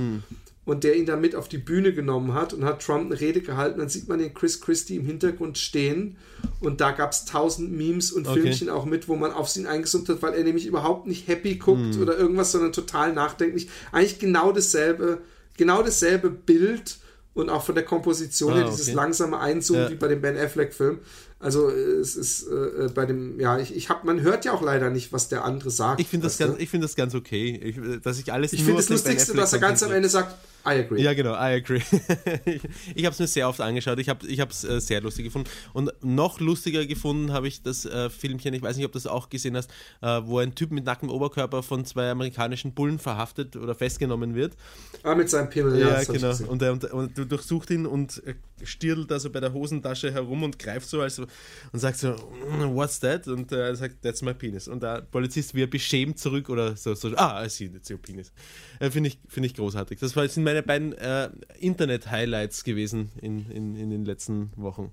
und der ihn dann mit auf die Bühne genommen hat und hat Trump eine Rede gehalten, dann sieht man den Chris Christie im Hintergrund stehen und da gab es tausend Memes und Okay. Filmchen auch mit, wo man auf ihn eingezoomt hat, weil er nämlich überhaupt nicht happy guckt oder irgendwas, sondern total nachdenklich. Eigentlich genau dasselbe, genau dasselbe Bild und auch von der Komposition Ah, her, dieses okay. langsame Einzoomen Ja. wie bei dem Ben Affleck-Film. Also es ist äh, äh, bei dem, ja, ich, ich hab, man hört ja auch leider nicht, was der andere sagt. Ich finde das, ganz- ich find das ganz okay. Ich, dass ich alles ich finde das Lustigste, dass er ganz am. Ende sagt, I agree. Ja, genau, I agree. ich ich habe es mir sehr oft angeschaut. Ich habe es äh, sehr lustig gefunden. Und noch lustiger gefunden habe ich das äh, Filmchen, ich weiß nicht, ob du das auch gesehen hast, äh, wo ein Typ mit nacktem Oberkörper von zwei amerikanischen Bullen verhaftet oder festgenommen wird. Ah, mit seinem Pimmel, ja, Ja, genau. Und, er, und, und du durchsucht ihn und äh, stirlt also bei der Hosentasche herum und greift so also, und sagt so, "Mm, what's that? Und äh, er sagt, that's my penis. Und der Polizist wird beschämt zurück oder so, so ah, I see, that's your penis. Äh, Finde ich, find ich großartig. Das war, sind meine beiden äh, Internet-Highlights gewesen in, in, in den letzten Wochen.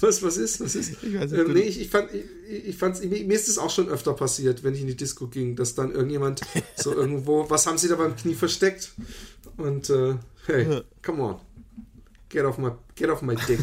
Was, was ist? Was ist? Ich weiß nicht, ähm, nee, ich, ich fand, ich, ich fand's, mir mir ist es auch schon öfter passiert, wenn ich in die Disco ging, dass dann irgendjemand so irgendwo, was haben sie da beim Knie versteckt? Und äh, hey, come on. Get off my, get off my dick.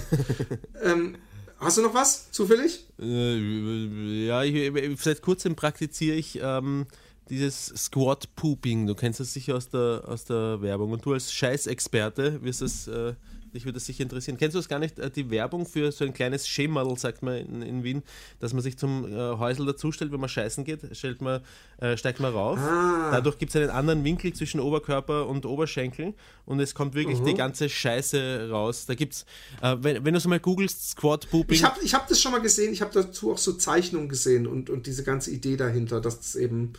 ähm, hast du noch was? Zufällig? Äh, ja, ich, seit kurzem praktiziere ich ähm, dieses Squat Pooping. Du kennst das sicher aus der, aus der Werbung. Und du als Scheißexperte wirst es, äh, dich würde das sicher interessieren. Kennst du das gar nicht? Äh, Die Werbung für so ein kleines Schemadel, sagt man in, in Wien, dass man sich zum äh, Häusl dazustellt, wenn man scheißen geht, stellt man, äh, steigt man rauf. Ah. Dadurch gibt es einen anderen Winkel zwischen Oberkörper und Oberschenkel und es kommt wirklich Mhm. die ganze Scheiße raus. Da gibt's, äh, wenn, wenn du es mal googelst, Squat Pooping. Ich habe ich hab das schon mal gesehen, ich habe dazu auch so Zeichnungen gesehen und, und diese ganze Idee dahinter, dass das eben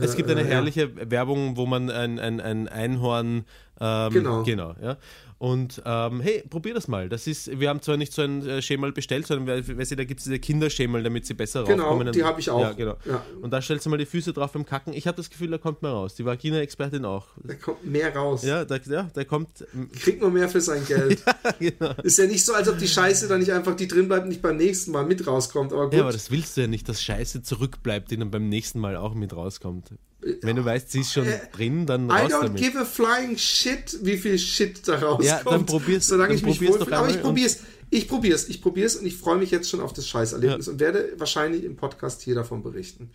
Es gibt eine äh, ja. herrliche Werbung, wo man ein, ein, ein Einhorn. Ähm, Genau. Genau, ja. Und ähm, hey, probier das mal. Das ist, wir haben zwar nicht so ein äh, Schemal bestellt, sondern weißt du, da gibt es diese Kinderschemal, damit sie besser Genau, raufkommen. die habe ich auch. Ja, genau. Ja. Und da stellst du mal die Füße drauf beim Kacken. Ich habe das Gefühl, da kommt mehr raus. Die Vagina-Expertin auch. Da kommt mehr raus. Ja, da, ja, da kommt. Kriegt man mehr für sein Geld. genau. Ist ja nicht so, als ob die Scheiße dann nicht einfach, die drin bleibt und nicht beim nächsten Mal mit rauskommt. Aber gut. Ja, aber das willst du ja nicht, dass Scheiße zurückbleibt, die dann beim nächsten Mal auch mit rauskommt. Wenn du weißt, sie ist schon drin, dann I raus don't damit. give a flying shit, wie viel Shit da rauskommt. Ja, dann probier's- Solange dann ich mich wohlfühle. Aber ich probier's. Ich probier's. Ich probier's und ich freue mich jetzt schon auf das Scheißerlebnis und werde wahrscheinlich im Podcast hier davon berichten.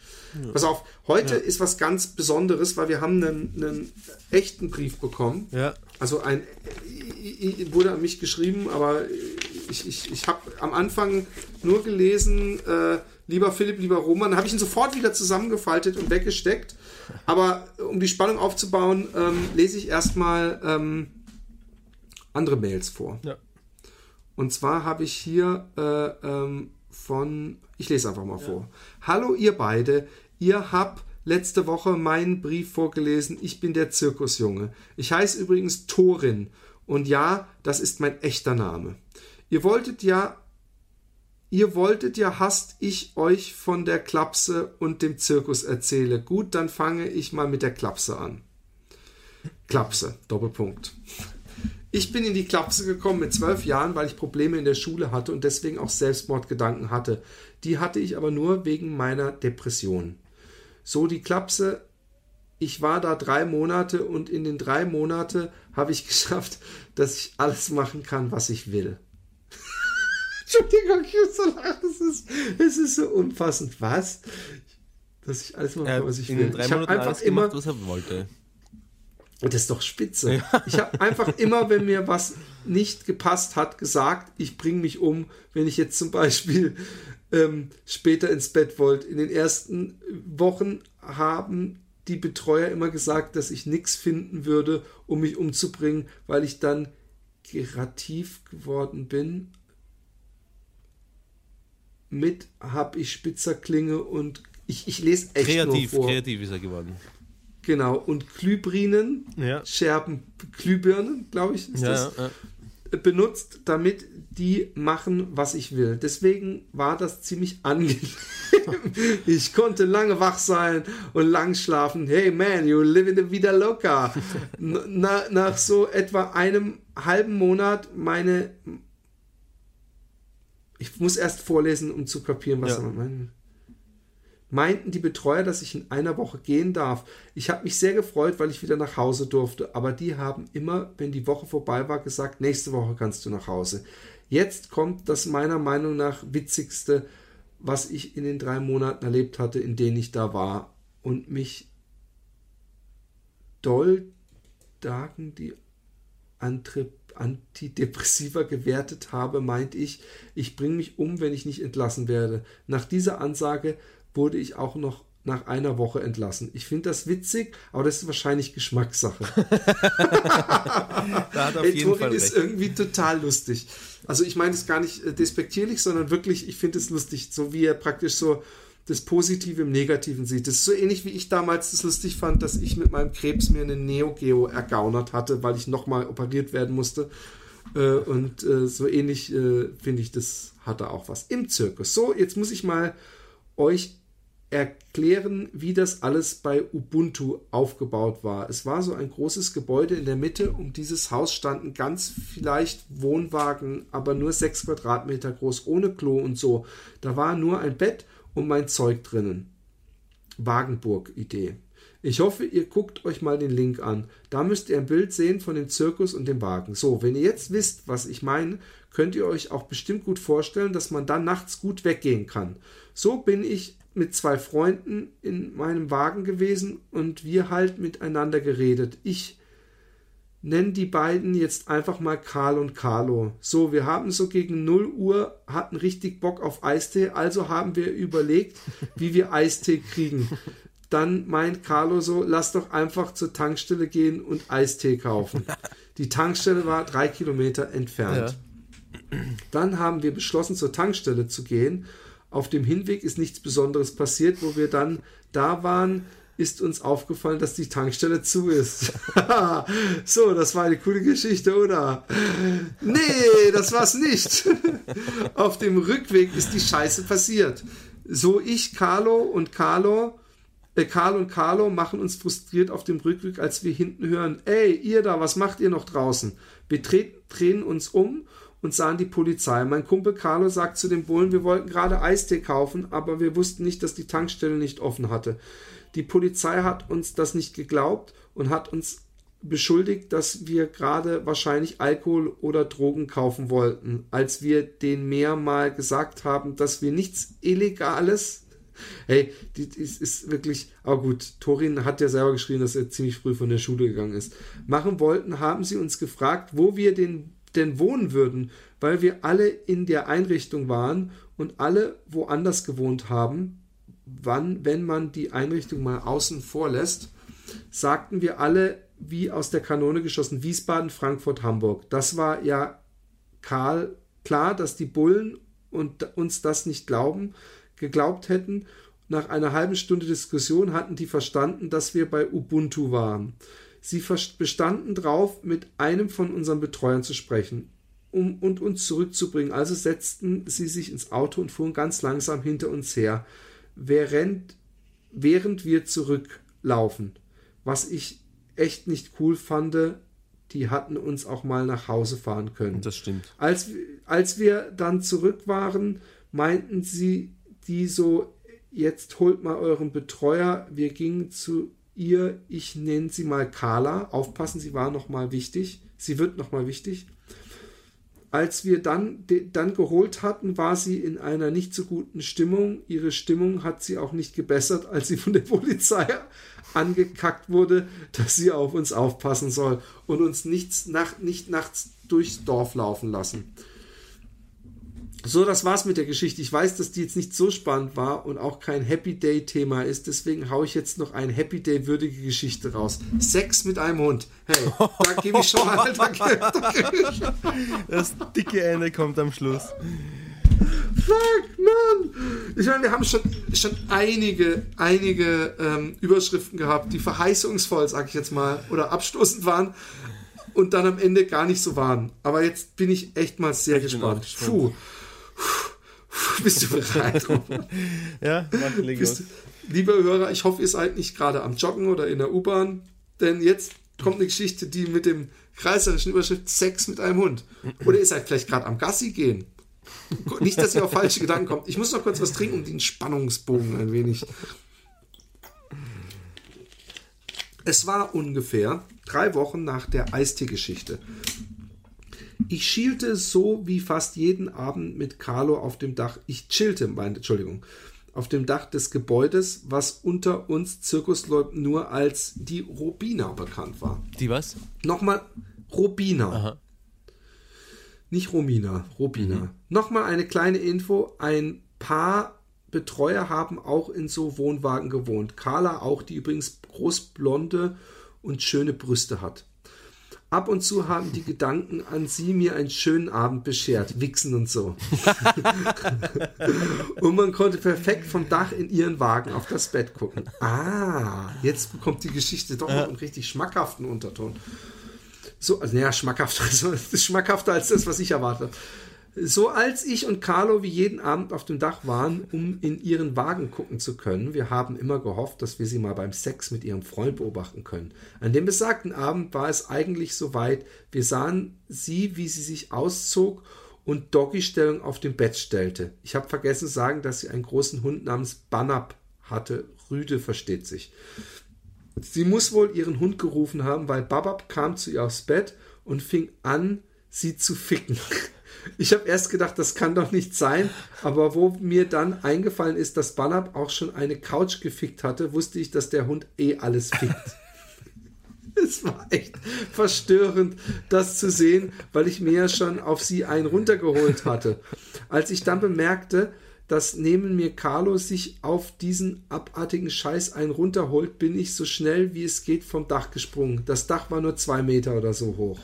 Pass auf, heute ist was ganz Besonderes, weil wir haben einen, einen echten Brief bekommen. Ja. Also ein i- i- wurde an mich geschrieben, aber ich, ich, ich habe am Anfang nur gelesen, äh, lieber Philipp, lieber Roman, habe ich ihn sofort wieder zusammengefaltet und weggesteckt. Aber um die Spannung aufzubauen, ähm, lese ich erstmal ähm, andere Mails vor. Ja. Und zwar habe ich hier äh, ähm, von, ich lese einfach mal vor. Hallo ihr beide, ihr habt letzte Woche meinen Brief vorgelesen. Ich bin der Zirkusjunge. Ich heiße übrigens Torin. Und ja, das ist mein echter Name. Ihr wolltet ja, ihr wolltet ja, hasst ich euch von der Klapse und dem Zirkus erzähle. Gut, dann fange ich mal mit der Klapse an. Klapse, Doppelpunkt. Ich bin in die Klapse gekommen mit zwölf Jahren, weil ich Probleme in der Schule hatte und deswegen auch Selbstmordgedanken hatte. Die hatte ich aber nur wegen meiner Depression. So die Klapse, ich war da drei Monate und in den drei Monate habe ich geschafft, dass ich alles machen kann, was ich will. Entschuldigung, ich muss so lachen. Es ist, es ist so unfassend. Was? Dass ich alles Er kann, hat was ich in will. den drei ich habe Monaten einfach alles immer gemacht, was er wollte. das ist doch spitze. Ich habe einfach immer, wenn mir was nicht gepasst hat, gesagt, ich bringe mich um, wenn ich jetzt zum Beispiel ähm, später ins Bett wollte. In den ersten Wochen haben die Betreuer immer gesagt, dass ich nichts finden würde, um mich umzubringen, weil ich dann kreativ geworden bin. Mit habe ich Spitzerklinge und ich, ich lese echt Kreativ, nur vor. kreativ ist er geworden. Genau, und Glühbrinen, Ja. Scherben, Glühbirnen, glaube ich, ist Ja, das, ja. benutzt, damit die machen, was ich will. Deswegen war das ziemlich angenehm. ich konnte lange wach sein und lang schlafen. Hey man, you live in the vida loca. Na, nach so etwa einem halben Monat meine ich muss erst vorlesen, um zu kapieren, was Ja. er meint meinten die Betreuer, dass ich in einer Woche gehen darf. Ich habe mich sehr gefreut, weil ich wieder nach Hause durfte, aber die haben immer, wenn die Woche vorbei war, gesagt, nächste Woche kannst du nach Hause. Jetzt kommt das meiner Meinung nach witzigste, was ich in den drei Monaten erlebt hatte, in denen ich da war und mich doll Dagen die Antrip Antidepressiva gewertet habe, meint ich, ich bringe mich um, wenn ich nicht entlassen werde. Nach dieser Ansage wurde ich auch noch nach einer Woche entlassen. Ich finde das witzig, aber das ist wahrscheinlich Geschmackssache. Da hat auf Hey, Torin ist irgendwie total lustig. Also ich meine es gar nicht äh, despektierlich, sondern wirklich, ich finde es lustig, so wie er praktisch so das Positive im Negativen sieht. Das ist so ähnlich wie ich damals das lustig fand, dass ich mit meinem Krebs mir eine Neo Geo ergaunert hatte, weil ich nochmal operiert werden musste. Äh, Und äh, so ähnlich äh, finde ich, das hat er auch was im Zirkus. So, jetzt muss ich mal euch erklären, wie das alles bei Ubuntu aufgebaut war. Es war so ein großes Gebäude in der Mitte. Um dieses Haus standen ganz vielleicht Wohnwagen, aber nur sechs Quadratmeter groß, ohne Klo und so. Da war nur ein Bett und mein Zeug drinnen. Wagenburg-Idee. Ich hoffe, ihr guckt euch mal den Link an. Da müsst ihr ein Bild sehen von dem Zirkus und dem Wagen. So, wenn ihr jetzt wisst, was ich meine, könnt ihr euch auch bestimmt gut vorstellen, dass man dann nachts gut weggehen kann. So bin ich mit zwei Freunden in meinem Wagen gewesen und wir halt miteinander geredet. Ich nenne die beiden jetzt einfach mal Karl und Carlo. So, wir haben so gegen 0 Uhr, hatten richtig Bock auf Eistee, also haben wir überlegt, wie wir Eistee kriegen. Dann meint Carlo so, lass doch einfach zur Tankstelle gehen und Eistee kaufen. Die Tankstelle war drei Kilometer entfernt. Dann haben wir beschlossen, zur Tankstelle zu gehen. Auf dem Hinweg ist nichts Besonderes passiert, wo wir dann da waren, ist uns aufgefallen, dass die Tankstelle zu ist. so, das war eine coole Geschichte, oder? Nee, das war's nicht. Auf dem Rückweg ist die Scheiße passiert. So ich, Carlo und Carlo, äh, Carl und Carlo machen uns frustriert auf dem Rückweg, als wir hinten hören, ey, ihr da, was macht ihr noch draußen? Wir drehen uns um und sahen die Polizei. Mein Kumpel Carlo sagt zu den Bullen, wir wollten gerade Eistee kaufen, aber wir wussten nicht, dass die Tankstelle nicht offen hatte. Die Polizei hat uns das nicht geglaubt und hat uns beschuldigt, dass wir gerade wahrscheinlich Alkohol oder Drogen kaufen wollten, als wir den mehrmal gesagt haben, dass wir nichts Illegales. Hey, ist, ist wirklich, aber gut, Torin hat ja selber geschrieben, dass er ziemlich früh von der Schule gegangen ist. Machen wollten, haben sie uns gefragt, wo wir den, denn wohnen würden, weil wir alle in der Einrichtung waren und alle woanders gewohnt haben, wann, wenn man die Einrichtung mal außen vor lässt, sagten wir alle, wie aus der Kanone geschossen, Wiesbaden, Frankfurt, Hamburg. Das war ja Karl klar, dass die Bullen und uns das nicht glauben, geglaubt hätten. Nach einer halben Stunde Diskussion hatten die verstanden, dass wir bei Ubuntu waren. Sie bestanden drauf, mit einem von unseren Betreuern zu sprechen um, und uns zurückzubringen. Also setzten sie sich ins Auto und fuhren ganz langsam hinter uns her, während, während wir zurücklaufen. Was ich echt nicht cool fand, die hatten uns auch mal nach Hause fahren können. Das stimmt. Als, als wir dann zurück waren, meinten sie, die so, jetzt holt mal euren Betreuer. Wir gingen zu ihr, ich nenne sie mal Carla. Aufpassen, sie war nochmal wichtig. Sie wird nochmal wichtig. Als wir dann, dann geholt hatten, war sie in einer nicht so guten Stimmung. Ihre Stimmung hat sie auch nicht gebessert, als sie von der Polizei angekackt wurde, dass sie auf uns aufpassen soll und uns nichts nach, nicht nachts durchs Dorf laufen lassen. So, das war's mit der Geschichte. Ich weiß, dass die jetzt nicht so spannend war und auch kein Happy Day Thema ist. Deswegen haue ich jetzt noch eine Happy Day würdige Geschichte raus. Sex mit einem Hund. Hey, da gebe ich schon mal. Da gebe, da gebe ich. Das dicke Ende kommt am Schluss. Fuck, Mann! Ich meine, wir haben schon, schon einige, einige ähm, Überschriften gehabt, die verheißungsvoll, sag ich jetzt mal, oder abstoßend waren und dann am Ende gar nicht so waren. Aber jetzt bin ich echt mal sehr ich gespannt. Puh. Bist du bereit? ja, mach leg los. Liebe Hörer, ich hoffe, ihr seid nicht gerade am Joggen oder in der U-Bahn, denn jetzt kommt eine Geschichte, die mit dem kreiserischen Überschrift Sex mit einem Hund. Oder ihr seid vielleicht gerade am Gassi gehen. Nicht, dass ihr auf falsche Gedanken kommt. Ich muss noch kurz was trinken, um den Spannungsbogen ein wenig. Es war ungefähr drei Wochen nach der Eistee-Geschichte. Ich schielte so wie fast jeden Abend mit Carlo auf dem Dach. Ich chillte, meine, Entschuldigung, auf dem Dach des Gebäudes, was unter uns Zirkusleuten nur als die Robina bekannt war. Die was? Nochmal Robina. Aha. Nicht Romina, Robina. Mhm. Nochmal eine kleine Info. Ein paar Betreuer haben auch in so Wohnwagen gewohnt. Carla auch, die übrigens großblonde und schöne Brüste hat. Ab und zu haben die Gedanken an sie mir einen schönen Abend beschert, wichsen und so. und man konnte perfekt vom Dach in ihren Wagen auf das Bett gucken. Ah, jetzt bekommt die Geschichte doch noch einen richtig schmackhaften Unterton. So, also, ja, schmackhafter, also, schmackhafter als das, was ich erwarte. So als ich und Carlo wie jeden Abend auf dem Dach waren, um in ihren Wagen gucken zu können, wir haben immer gehofft, dass wir sie mal beim Sex mit ihrem Freund beobachten können. An dem besagten Abend war es eigentlich soweit. Wir sahen sie, wie sie sich auszog und Doggy-Stellung auf dem Bett stellte. Ich habe vergessen zu sagen, dass sie einen großen Hund namens Banab hatte. Rüde versteht sich. Sie muss wohl ihren Hund gerufen haben, weil Babab kam zu ihr aufs Bett und fing an, sie zu ficken. Ich habe erst gedacht, das kann doch nicht sein, aber wo mir dann eingefallen ist, dass Banab auch schon eine Couch gefickt hatte, wusste ich, dass der Hund eh alles fickt. Es war echt verstörend, das zu sehen, weil ich mir ja schon auf sie einen runtergeholt hatte. Als ich dann bemerkte, dass neben mir Carlo sich auf diesen abartigen Scheiß einen runterholt, bin ich so schnell wie es geht vom Dach gesprungen. Das Dach war nur zwei Meter oder so hoch.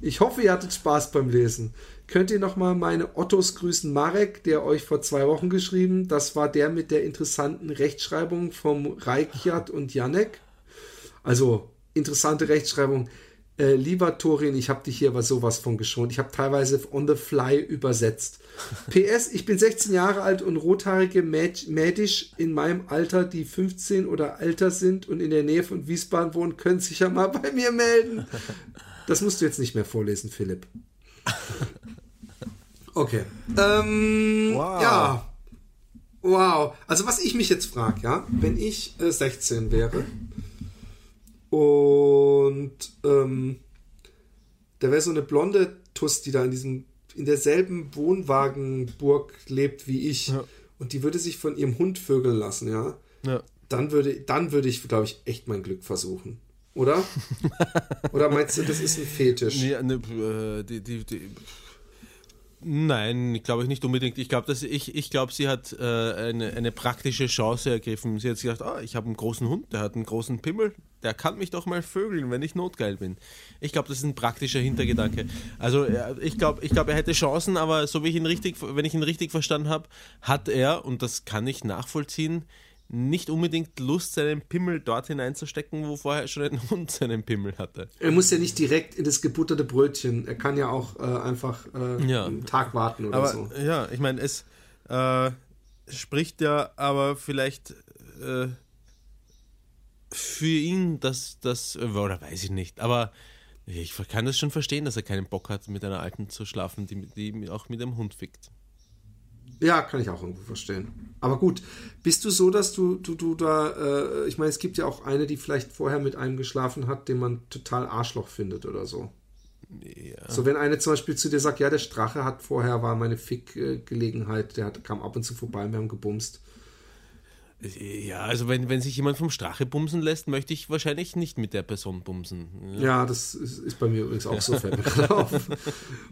Ich hoffe, ihr hattet Spaß beim Lesen. Könnt ihr nochmal meine Ottos grüßen Marek, der euch vor zwei Wochen geschrieben, das war der mit der interessanten Rechtschreibung vom Reikjat und Janek. Also interessante Rechtschreibung. Äh, lieber Torin, ich habe dich hier aber sowas von geschont. Ich habe teilweise on the fly übersetzt. PS, ich bin 16 Jahre alt und rothaarige Mädisch in meinem Alter, die 15 oder älter sind und in der Nähe von Wiesbaden wohnen, können sich ja mal bei mir melden. Das musst du jetzt nicht mehr vorlesen, Philipp. Okay. Ähm, wow. Ja. Wow. Also was ich mich jetzt frage, ja, wenn ich äh, 16 wäre und ähm, da wäre so eine blonde Tuss, die da in diesem in derselben Wohnwagenburg lebt wie ich ja. und die würde sich von ihrem Hund vögeln lassen, ja. ja. Dann würde dann würde ich, glaube ich, echt mein Glück versuchen. Oder? Oder meinst du, das ist ein Fetisch? Nee, ne, äh, die, die, die Nein, glaube ich nicht unbedingt. Ich glaube, ich, ich glaube, sie hat äh, eine, eine praktische Chance ergriffen. Sie hat gesagt, oh, ich habe einen großen Hund, der hat einen großen Pimmel, der kann mich doch mal vögeln, wenn ich notgeil bin. Ich glaube, das ist ein praktischer Hintergedanke. Also ich glaube, ich glaube, er hätte Chancen, aber so wie ich ihn richtig, wenn ich ihn richtig verstanden habe, hat er und das kann ich nachvollziehen nicht unbedingt Lust, seinen Pimmel dort hineinzustecken, wo vorher schon ein Hund seinen Pimmel hatte. Er muss ja nicht direkt in das gebutterte Brötchen. Er kann ja auch äh, einfach äh, ja. einen Tag warten oder aber, so. Ja, ich meine, es äh, spricht ja aber vielleicht äh, für ihn, dass das, oder weiß ich nicht, aber ich kann das schon verstehen, dass er keinen Bock hat, mit einer Alten zu schlafen, die, die auch mit dem Hund fickt. Ja, kann ich auch irgendwo verstehen. Aber gut, bist du so, dass du, du, du da, äh, ich meine, es gibt ja auch eine, die vielleicht vorher mit einem geschlafen hat, den man total Arschloch findet oder so. Ja. So, wenn eine zum Beispiel zu dir sagt, ja, der Strache hat vorher, war meine Fick-Gelegenheit, der hat, kam ab und zu vorbei, wir haben gebumst. Ja, also wenn, wenn sich jemand vom Strache bumsen lässt, möchte ich wahrscheinlich nicht mit der Person bumsen. Ja, ja das ist, ist, bei mir übrigens auch so, fällt mir gerade auf.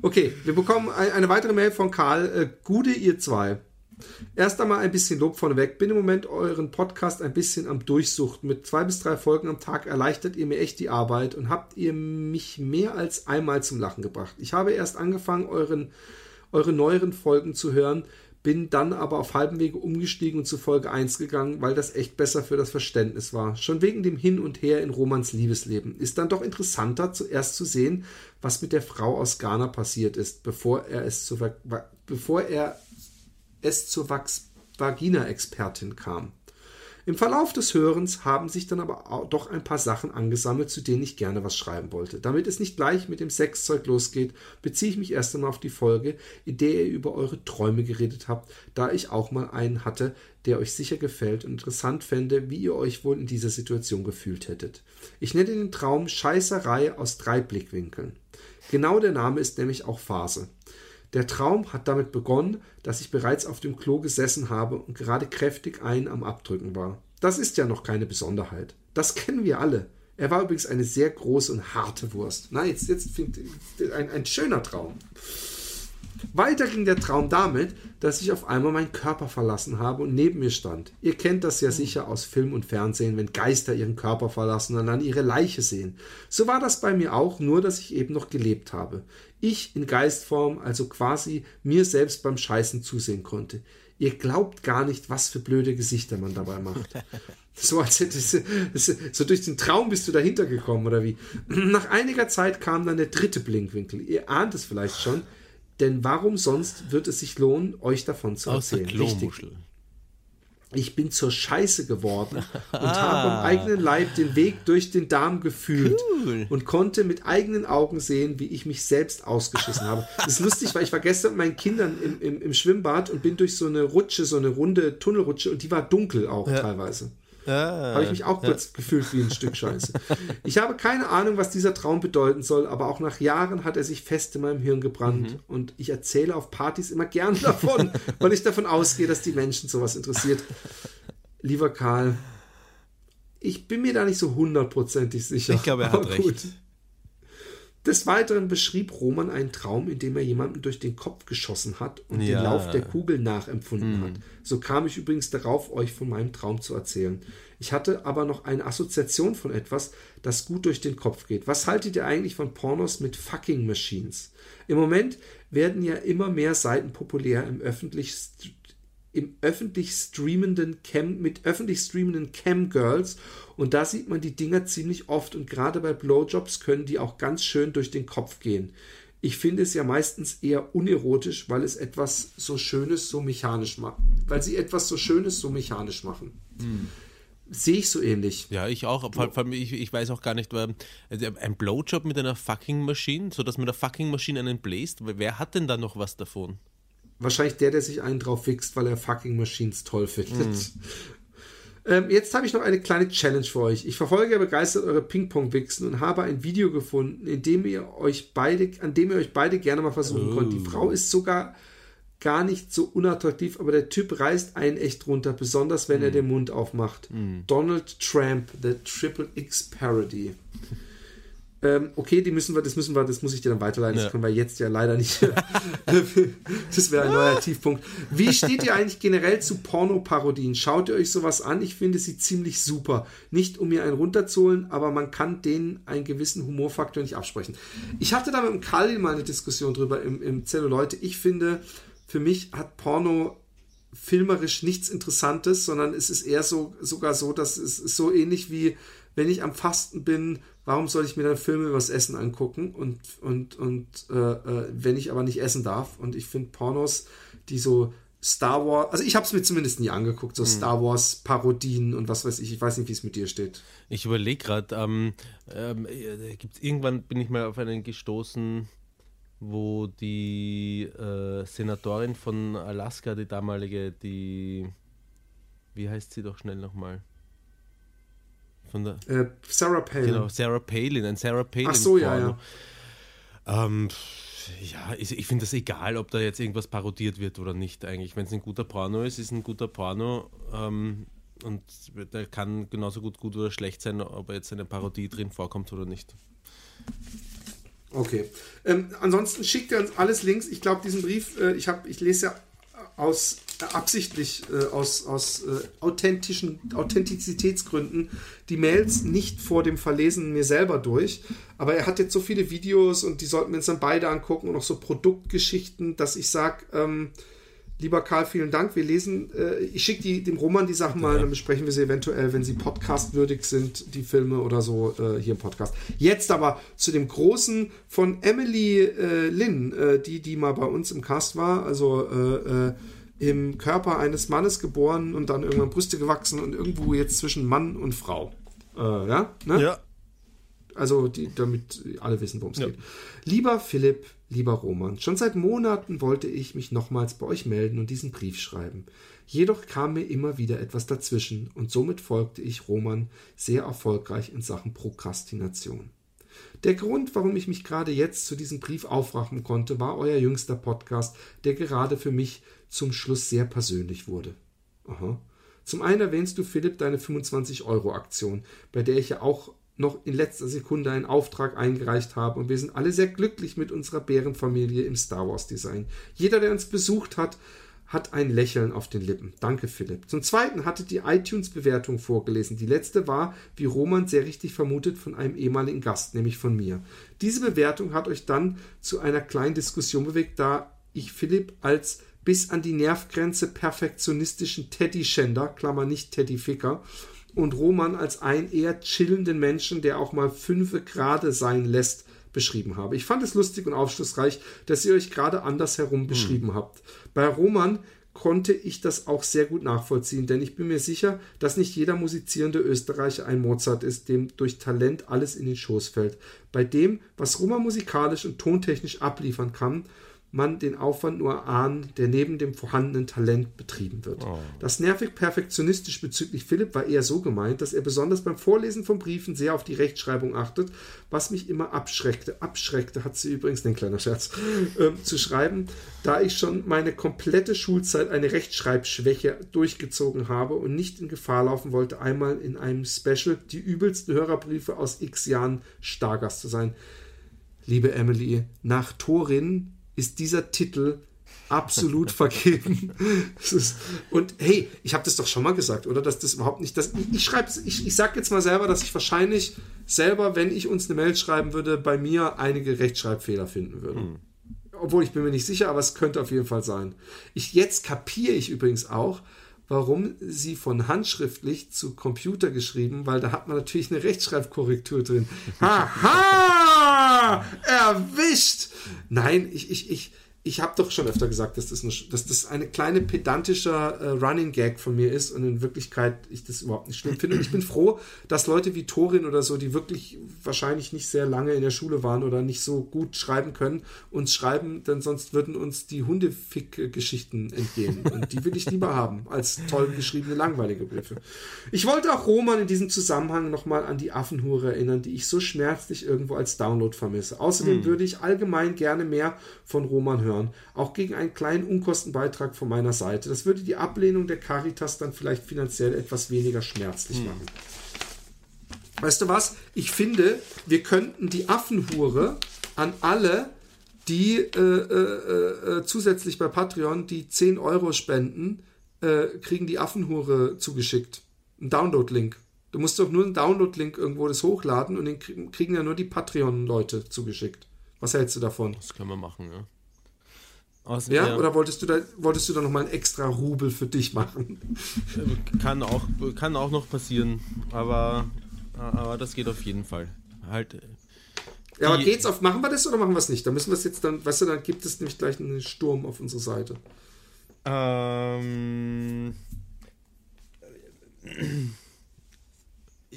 Okay, wir bekommen eine weitere Mail von Karl. Äh, Gude, ihr zwei. Erst einmal ein bisschen Lob vorneweg. Bin im Moment euren Podcast ein bisschen am Durchsuchten. Mit zwei bis drei Folgen am Tag erleichtert ihr mir echt die Arbeit und habt ihr mich mehr als einmal zum Lachen gebracht. Ich habe erst angefangen, euren, eure neueren Folgen zu hören bin dann aber auf halbem Wege umgestiegen und zu Folge 1 gegangen, weil das echt besser für das Verständnis war. Schon wegen dem Hin und Her in Romans Liebesleben. Ist dann doch interessanter, zuerst zu sehen, was mit der Frau aus Ghana passiert ist, bevor er es, zu, bevor er es zur Vagina-Expertin kam. Im Verlauf des Hörens haben sich dann aber doch ein paar Sachen angesammelt, zu denen ich gerne was schreiben wollte. Damit es nicht gleich mit dem Sexzeug losgeht, beziehe ich mich erst einmal auf die Folge, in der ihr über eure Träume geredet habt, da ich auch mal einen hatte, der euch sicher gefällt und interessant fände, wie ihr euch wohl in dieser Situation gefühlt hättet. Ich nenne den Traum Scheißerei aus drei Blickwinkeln. Genau der Name ist nämlich auch Phase. Der Traum hat damit begonnen, dass ich bereits auf dem Klo gesessen habe und gerade kräftig einen am Abdrücken war. Das ist ja noch keine Besonderheit. Das kennen wir alle. Er war übrigens eine sehr große und harte Wurst. Na, jetzt, jetzt ein, ein schöner Traum. Weiter ging der Traum damit, dass ich auf einmal meinen Körper verlassen habe und neben mir stand. Ihr kennt das ja sicher aus Film und Fernsehen, wenn Geister ihren Körper verlassen und dann ihre Leiche sehen. So war das bei mir auch, nur dass ich eben noch gelebt habe. Ich in Geistform, also quasi mir selbst beim Scheißen zusehen konnte. Ihr glaubt gar nicht, was für blöde Gesichter man dabei macht. So, als hätte so durch den Traum bist du dahinter gekommen, oder wie? Nach einiger Zeit kam dann der dritte Blinkwinkel. Ihr ahnt es vielleicht schon. Denn warum sonst wird es sich lohnen, euch davon zu erzählen? Aus der. Ich bin zur Scheiße geworden und habe am eigenen Leib den Weg durch den Darm gefühlt cool. und konnte mit eigenen Augen sehen, wie ich mich selbst ausgeschissen habe. Das ist lustig, weil ich war gestern mit meinen Kindern im, im, im Schwimmbad und bin durch so eine Rutsche, so eine runde Tunnelrutsche und die war dunkel auch ja. teilweise. Ah, habe ich mich auch kurz ja. gefühlt wie ein Stück Scheiße. Ich habe keine Ahnung, was dieser Traum bedeuten soll, aber auch nach Jahren hat er sich fest in meinem Hirn gebrannt. Mhm. Und ich erzähle auf Partys immer gern davon, weil ich davon ausgehe, dass die Menschen sowas interessiert. Lieber Karl, ich bin mir da nicht so hundertprozentig sicher. Ich glaube, er hat recht. Des Weiteren beschrieb Roman einen Traum, in dem er jemanden durch den Kopf geschossen hat und ja. den Lauf der Kugel nachempfunden mhm. hat. So kam ich übrigens darauf, euch von meinem Traum zu erzählen. Ich hatte aber noch eine Assoziation von etwas, das gut durch den Kopf geht. Was haltet ihr eigentlich von Pornos mit fucking Machines? Im Moment werden ja immer mehr Seiten populär im öffentlich, im öffentlich streamenden Cam, mit öffentlich streamenden Cam-Girls. Und da sieht man die Dinger ziemlich oft. Und gerade bei Blowjobs können die auch ganz schön durch den Kopf gehen. Ich finde es ja meistens eher unerotisch, weil es etwas so Schönes so mechanisch macht. Weil sie etwas so Schönes so mechanisch machen. Hm. Sehe ich so ähnlich. Ja, ich auch. Vor, vor ich, ich weiß auch gar nicht, also ein Blowjob mit einer fucking Maschine, sodass mit der fucking Maschine einen bläst. Wer hat denn da noch was davon? Wahrscheinlich der, der sich einen drauf wichst, weil er fucking Machines toll findet. Mm. Ähm, jetzt habe ich noch eine kleine Challenge für euch. Ich verfolge ja begeistert eure Ping-Pong-Wichsen und habe ein Video gefunden, in dem ihr euch beide, an dem ihr euch beide gerne mal versuchen oh. könnt. Die Frau ist sogar gar nicht so unattraktiv, aber der Typ reißt einen echt runter, besonders wenn mm. er den Mund aufmacht. Mm. Donald Trump, The Triple X Parody. Ähm, okay, die müssen wir, das müssen wir, das muss ich dir dann weiterleiten. Ja. Das können wir jetzt ja leider nicht. das wäre ein neuer Tiefpunkt. Wie steht ihr eigentlich generell zu Pornoparodien? Schaut ihr euch sowas an? Ich finde sie ziemlich super. Nicht um mir einen runterzuholen, aber man kann denen einen gewissen Humorfaktor nicht absprechen. Ich hatte da mit dem Kali mal eine Diskussion drüber im, im Zelluleute. Ich finde, für mich hat Porno filmerisch nichts Interessantes, sondern es ist eher so sogar so, dass es so ähnlich wie wenn ich am Fasten bin, warum soll ich mir dann Filme übers Essen angucken und und und äh, äh, wenn ich aber nicht essen darf und ich finde Pornos, die so Star Wars, also ich habe es mir zumindest nie angeguckt, so hm. Star Wars Parodien und was weiß ich. Ich weiß nicht, wie es mit dir steht. Ich überlege gerade, ähm, ähm, äh, irgendwann bin ich mal auf einen gestoßen wo die äh, Senatorin von Alaska, die damalige, die, wie heißt sie doch schnell nochmal? Von der, äh, Sarah Palin. Genau, Sarah Palin, ein Sarah Palin. Ach so, ja, ja. Ähm, ja, ich, ich finde das egal, ob da jetzt irgendwas parodiert wird oder nicht eigentlich. Wenn es ein guter Porno ist, ist ein guter Porno. Ähm, und der kann genauso gut gut oder schlecht sein, ob jetzt eine Parodie drin vorkommt oder nicht. Okay. Ähm, ansonsten schickt ihr uns alles Links. Ich glaube, diesen Brief, äh, ich, hab, ich lese ja aus absichtlich äh, aus, aus äh, authentischen Authentizitätsgründen die Mails nicht vor dem Verlesen mir selber durch. Aber er hat jetzt so viele Videos und die sollten wir uns dann beide angucken und auch so Produktgeschichten, dass ich sage, ähm, Lieber Karl, vielen Dank. Wir lesen, äh, ich schicke dem Roman die Sachen mal, dann besprechen wir sie eventuell, wenn sie podcastwürdig sind, die Filme oder so, äh, hier im Podcast. Jetzt aber zu dem Großen von Emily äh, Lynn, äh, die, die mal bei uns im Cast war, also äh, äh, im Körper eines Mannes geboren und dann irgendwann Brüste gewachsen und irgendwo jetzt zwischen Mann und Frau. ja? Ne? Ja. Also, die, damit alle wissen, worum es ja. geht. Lieber Philipp, Lieber Roman, schon seit Monaten wollte ich mich nochmals bei euch melden und diesen Brief schreiben. Jedoch kam mir immer wieder etwas dazwischen und somit folgte ich Roman sehr erfolgreich in Sachen Prokrastination. Der Grund, warum ich mich gerade jetzt zu diesem Brief aufraffen konnte, war euer jüngster Podcast, der gerade für mich zum Schluss sehr persönlich wurde. Aha. Zum einen erwähnst du, Philipp, deine 25-Euro-Aktion, bei der ich ja auch noch in letzter Sekunde einen Auftrag eingereicht habe und wir sind alle sehr glücklich mit unserer Bärenfamilie im Star Wars Design. Jeder, der uns besucht hat, hat ein Lächeln auf den Lippen. Danke, Philipp. Zum Zweiten hatte die iTunes-Bewertung vorgelesen. Die letzte war, wie Roman sehr richtig vermutet, von einem ehemaligen Gast, nämlich von mir. Diese Bewertung hat euch dann zu einer kleinen Diskussion bewegt, da ich Philipp als bis an die Nervgrenze perfektionistischen Teddy-Schänder, Klammer nicht Teddy-Ficker, und Roman als einen eher chillenden Menschen, der auch mal fünfe Grade sein lässt, beschrieben habe. Ich fand es lustig und aufschlussreich, dass ihr euch gerade andersherum hm. beschrieben habt. Bei Roman konnte ich das auch sehr gut nachvollziehen, denn ich bin mir sicher, dass nicht jeder musizierende Österreicher ein Mozart ist, dem durch Talent alles in den Schoß fällt. Bei dem, was Roman musikalisch und tontechnisch abliefern kann, man den Aufwand nur ahnen, der neben dem vorhandenen Talent betrieben wird. Oh. Das nervig perfektionistisch bezüglich Philipp war eher so gemeint, dass er besonders beim Vorlesen von Briefen sehr auf die Rechtschreibung achtet, was mich immer abschreckte. Abschreckte hat sie übrigens, ein kleiner Scherz, äh, zu schreiben, da ich schon meine komplette Schulzeit eine Rechtschreibschwäche durchgezogen habe und nicht in Gefahr laufen wollte, einmal in einem Special die übelsten Hörerbriefe aus x Jahren Stargast zu sein. Liebe Emily, nach Torin ist dieser Titel absolut vergeben. und hey, ich habe das doch schon mal gesagt, oder? Dass das überhaupt nicht. Das, ich schreibe, ich, ich sag jetzt mal selber, dass ich wahrscheinlich selber, wenn ich uns eine Mail schreiben würde, bei mir einige Rechtschreibfehler finden würde. Hm. obwohl ich bin mir nicht sicher, aber es könnte auf jeden Fall sein. Ich, jetzt kapiere ich übrigens auch, warum sie von handschriftlich zu Computer geschrieben, weil da hat man natürlich eine Rechtschreibkorrektur drin. Haha! Erwischt! Nein, ich, ich, ich, ich habe doch schon öfter gesagt, dass das, eine, dass das eine kleine pedantischer äh, Running Gag von mir ist und in Wirklichkeit ich das überhaupt nicht schlimm finde. Und ich bin froh, dass Leute wie Torin oder so, die wirklich wahrscheinlich nicht sehr lange in der Schule waren oder nicht so gut schreiben können, uns schreiben, denn sonst würden uns die Hundefick-Geschichten entgehen. Und die will ich lieber haben, als toll geschriebene, langweilige Briefe. Ich wollte auch Roman in diesem Zusammenhang nochmal an die Affenhure erinnern, die ich so schmerzlich irgendwo als Download vermisse. Außerdem hm. würde ich allgemein gerne mehr von Roman hören hören, auch gegen einen kleinen Unkostenbeitrag von meiner Seite. Das würde die Ablehnung der Caritas dann vielleicht finanziell etwas weniger schmerzlich hm. machen. Weißt du was? Ich finde, wir könnten die Affenhure an alle, die äh, äh, äh, zusätzlich bei Patreon die 10 Euro spenden, äh, kriegen die Affenhure zugeschickt. Ein Download-Link. Du musst doch nur einen Download-Link irgendwo das hochladen und den kriegen ja nur die Patreon-Leute zugeschickt. Was hältst du davon? Das können wir machen, ja. Aus, ja, ja, oder wolltest du da, wolltest du da nochmal einen extra Rubel für dich machen? Kann auch, kann auch noch passieren, aber, aber das geht auf jeden Fall. Halt. Äh, ja, aber geht's auf, machen wir das oder machen wir es nicht? Da müssen wir es jetzt dann, weißt du, dann gibt es nämlich gleich einen Sturm auf unserer Seite. Ähm.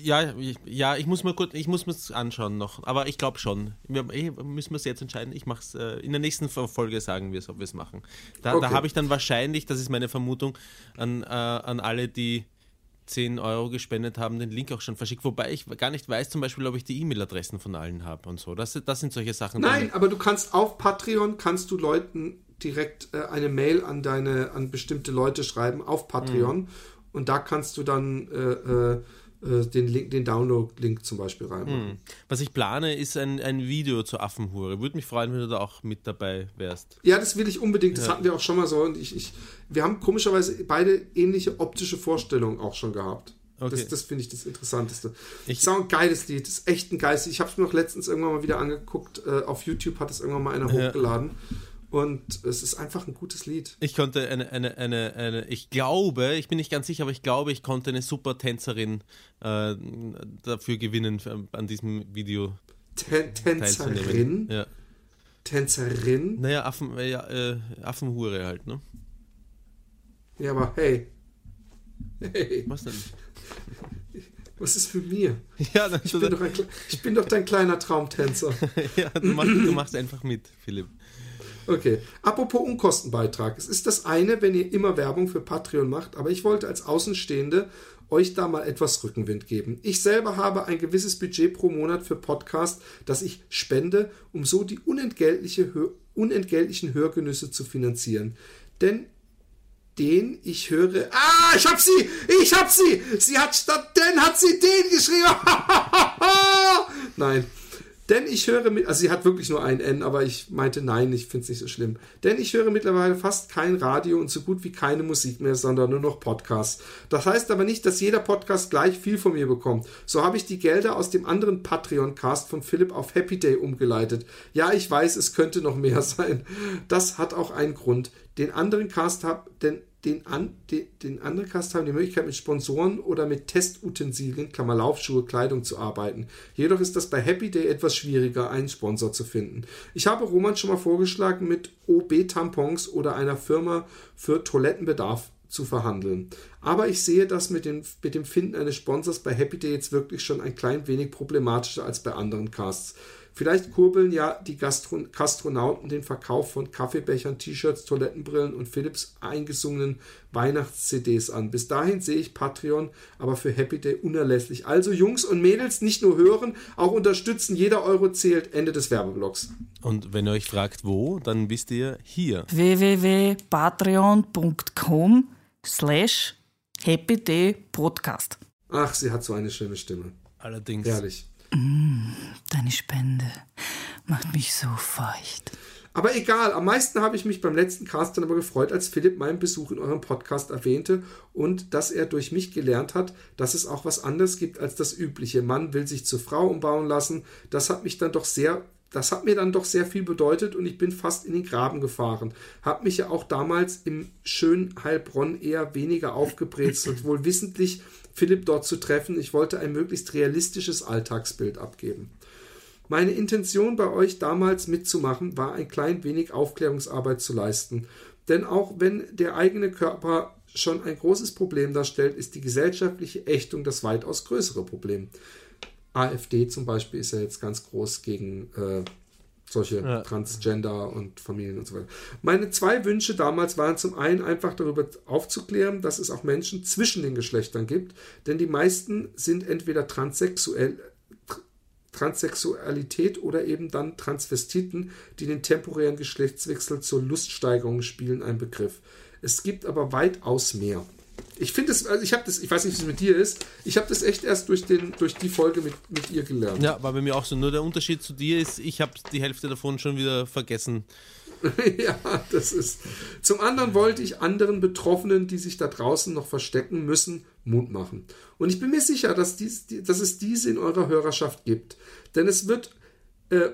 Ja, ja, ich muss mal kurz, ich muss mir anschauen noch, aber ich glaube schon. Wir, müssen wir es jetzt entscheiden. Ich mache es äh, in der nächsten Folge sagen wir es, ob wir es machen. Da, okay. da habe ich dann wahrscheinlich, das ist meine Vermutung, an, äh, an alle, die 10 Euro gespendet haben, den Link auch schon verschickt. Wobei ich gar nicht weiß, zum Beispiel, ob ich die E-Mail-Adressen von allen habe und so. Das, das sind solche Sachen. Nein, aber du kannst auf Patreon kannst du Leuten direkt äh, eine Mail an deine, an bestimmte Leute schreiben auf Patreon mhm. und da kannst du dann äh äh, den, Link, den Download-Link zum Beispiel rein. Hm. Was ich plane, ist ein, ein Video zur Affenhure. Würde mich freuen, wenn du da auch mit dabei wärst. Ja, das will ich unbedingt. Das ja. hatten wir auch schon mal so. Und ich, ich, wir haben komischerweise beide ähnliche optische Vorstellungen auch schon gehabt. Okay. Das, das finde ich das Interessanteste. Ich, das ist auch ein geiles Lied. Das ist echt ein geiles Lied. Ich habe es mir noch letztens irgendwann mal wieder angeguckt. Äh, auf YouTube hat es irgendwann mal einer ja. hochgeladen. Und es ist einfach ein gutes Lied. Ich konnte eine, eine, eine, eine, ich glaube, ich bin nicht ganz sicher, aber ich glaube, ich konnte eine super Tänzerin äh, dafür gewinnen an diesem Video. Tän Tänzerin? Ja. Tänzerin? Naja, Affen, äh, Affenhure halt, ne? Ja, aber hey. Hey. Was denn? Was ist für mir? Ja, ich, bin doch ein, ich bin doch dein kleiner Traumtänzer. ja, du machst, du machst einfach mit, Philipp. Okay. Apropos Unkostenbeitrag. Es ist das eine, wenn ihr immer Werbung für Patreon macht, aber ich wollte als Außenstehende euch da mal etwas Rückenwind geben. Ich selber habe ein gewisses Budget pro Monat für Podcast, das ich spende, um so die unentgeltliche, unentgeltlichen Hörgenüsse zu finanzieren. Denn den ich höre. Ah, ich hab sie! Ich hab sie! Sie hat statt den hat sie den geschrieben. Nein. Denn ich höre mit, also sie hat wirklich nur ein N, aber ich meinte nein, ich finde es nicht so schlimm. Denn ich höre mittlerweile fast kein Radio und so gut wie keine Musik mehr, sondern nur noch Podcasts. Das heißt aber nicht, dass jeder Podcast gleich viel von mir bekommt. So habe ich die Gelder aus dem anderen Patreon-Cast von Philipp auf Happy Day umgeleitet. Ja, ich weiß, es könnte noch mehr sein. Das hat auch einen Grund. Den anderen Cast habe, denn den, an, den, den anderen Cast haben die Möglichkeit, mit Sponsoren oder mit Testutensilien, Klammer Laufschuhe, Kleidung zu arbeiten. Jedoch ist das bei Happy Day etwas schwieriger, einen Sponsor zu finden. Ich habe Roman schon mal vorgeschlagen, mit OB-Tampons oder einer Firma für Toilettenbedarf zu verhandeln. Aber ich sehe das mit dem, mit dem Finden eines Sponsors bei Happy Day jetzt wirklich schon ein klein wenig problematischer als bei anderen Casts. Vielleicht kurbeln ja die Gastron Gastronauten den Verkauf von Kaffeebechern, T-Shirts, Toilettenbrillen und Philips eingesungenen Weihnachts-CDs an. Bis dahin sehe ich Patreon aber für Happy Day unerlässlich. Also Jungs und Mädels, nicht nur hören, auch unterstützen. Jeder Euro zählt. Ende des Werbeblocks. Und wenn ihr euch fragt, wo, dann wisst ihr hier. www.patreon.com slash Happy Day Podcast. Ach, sie hat so eine schöne Stimme. Allerdings. Herrlich. Mm, deine Spende macht mich so feucht. Aber egal, am meisten habe ich mich beim letzten Cast dann aber gefreut, als Philipp meinen Besuch in eurem Podcast erwähnte und dass er durch mich gelernt hat, dass es auch was anderes gibt als das übliche. Mann will sich zur Frau umbauen lassen. Das hat mich dann doch sehr das hat mir dann doch sehr viel bedeutet und ich bin fast in den Graben gefahren. Hab mich ja auch damals im schönen Heilbronn eher weniger aufgebrezelt, wohl wissentlich Philipp dort zu treffen. Ich wollte ein möglichst realistisches Alltagsbild abgeben. Meine Intention bei euch damals mitzumachen war ein klein wenig Aufklärungsarbeit zu leisten. Denn auch wenn der eigene Körper schon ein großes Problem darstellt, ist die gesellschaftliche Ächtung das weitaus größere Problem. AfD zum Beispiel ist ja jetzt ganz groß gegen äh, solche ja. Transgender und Familien und so weiter. Meine zwei Wünsche damals waren zum einen einfach darüber aufzuklären, dass es auch Menschen zwischen den Geschlechtern gibt, denn die meisten sind entweder transsexuell, Transsexualität oder eben dann Transvestiten, die den temporären Geschlechtswechsel zur Luststeigerung spielen, ein Begriff. Es gibt aber weitaus mehr. Ich finde es, also ich habe das, ich weiß nicht, wie es mit dir ist, ich habe das echt erst durch, den, durch die Folge mit, mit ihr gelernt. Ja, war bei mir auch so. Nur der Unterschied zu dir ist, ich habe die Hälfte davon schon wieder vergessen. ja, das ist. Zum anderen wollte ich anderen Betroffenen, die sich da draußen noch verstecken müssen, Mut machen. Und ich bin mir sicher, dass, dies, dass es diese in eurer Hörerschaft gibt. Denn es wird äh,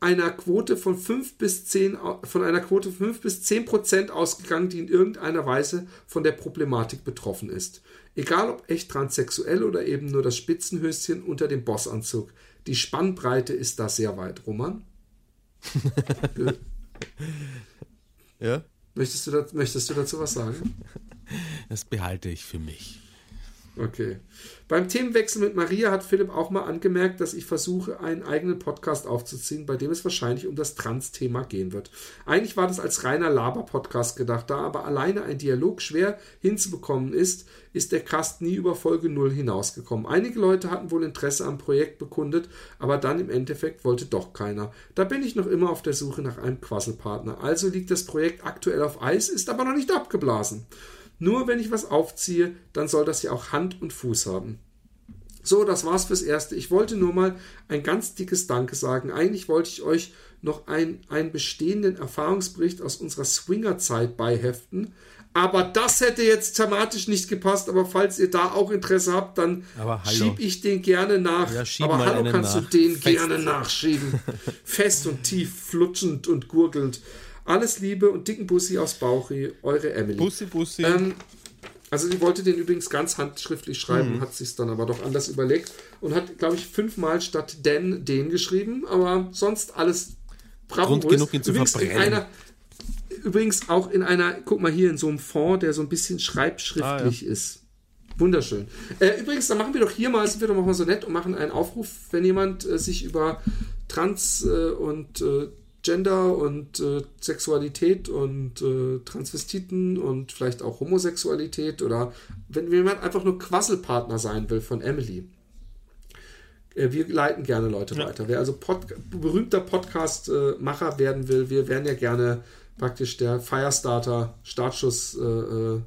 einer Quote von 5 bis 10, von einer Quote 5 bis 10 Prozent ausgegangen, die in irgendeiner Weise von der Problematik betroffen ist. Egal ob echt transsexuell oder eben nur das Spitzenhöschen unter dem Bossanzug. Die Spannbreite ist da sehr weit. Roman? ja? Möchtest du, da, möchtest du dazu was sagen? Das behalte ich für mich. Okay. Beim Themenwechsel mit Maria hat Philipp auch mal angemerkt, dass ich versuche, einen eigenen Podcast aufzuziehen, bei dem es wahrscheinlich um das Trans-Thema gehen wird. Eigentlich war das als reiner Laber-Podcast gedacht, da aber alleine ein Dialog schwer hinzubekommen ist, ist der Cast nie über Folge 0 hinausgekommen. Einige Leute hatten wohl Interesse am Projekt bekundet, aber dann im Endeffekt wollte doch keiner. Da bin ich noch immer auf der Suche nach einem Quasselpartner. Also liegt das Projekt aktuell auf Eis, ist aber noch nicht abgeblasen. Nur wenn ich was aufziehe, dann soll das ja auch Hand und Fuß haben. So, das war's fürs Erste. Ich wollte nur mal ein ganz dickes Danke sagen. Eigentlich wollte ich euch noch ein, einen bestehenden Erfahrungsbericht aus unserer Swinger-Zeit beiheften. Aber das hätte jetzt thematisch nicht gepasst. Aber falls ihr da auch Interesse habt, dann schieb ich den gerne nach. Ja, aber hallo kannst nach. du den Fest. gerne nachschieben. Fest und tief, flutschend und gurgelnd. Alles Liebe und dicken Bussi aus Bauchi, eure Emily. Bussi, Bussi. Ähm, also die wollte den übrigens ganz handschriftlich schreiben, mhm. hat sich dann aber doch anders überlegt und hat, glaube ich, fünfmal statt den den geschrieben, aber sonst alles. Grund genug, ihn zu übrigens verbrennen. Einer, übrigens auch in einer, guck mal hier, in so einem Fond, der so ein bisschen schreibschriftlich ah, ja. ist. Wunderschön. Äh, übrigens, dann machen wir doch hier mal, sind wir doch mal so nett und machen einen Aufruf, wenn jemand äh, sich über Trans äh, und äh, Gender und äh, Sexualität und äh, Transvestiten und vielleicht auch Homosexualität oder wenn jemand einfach nur Quasselpartner sein will von Emily. Äh, wir leiten gerne Leute ja. weiter. Wer also Pod berühmter Podcast-Macher werden will, wir wären ja gerne praktisch der Firestarter, Startschuss. Äh, äh,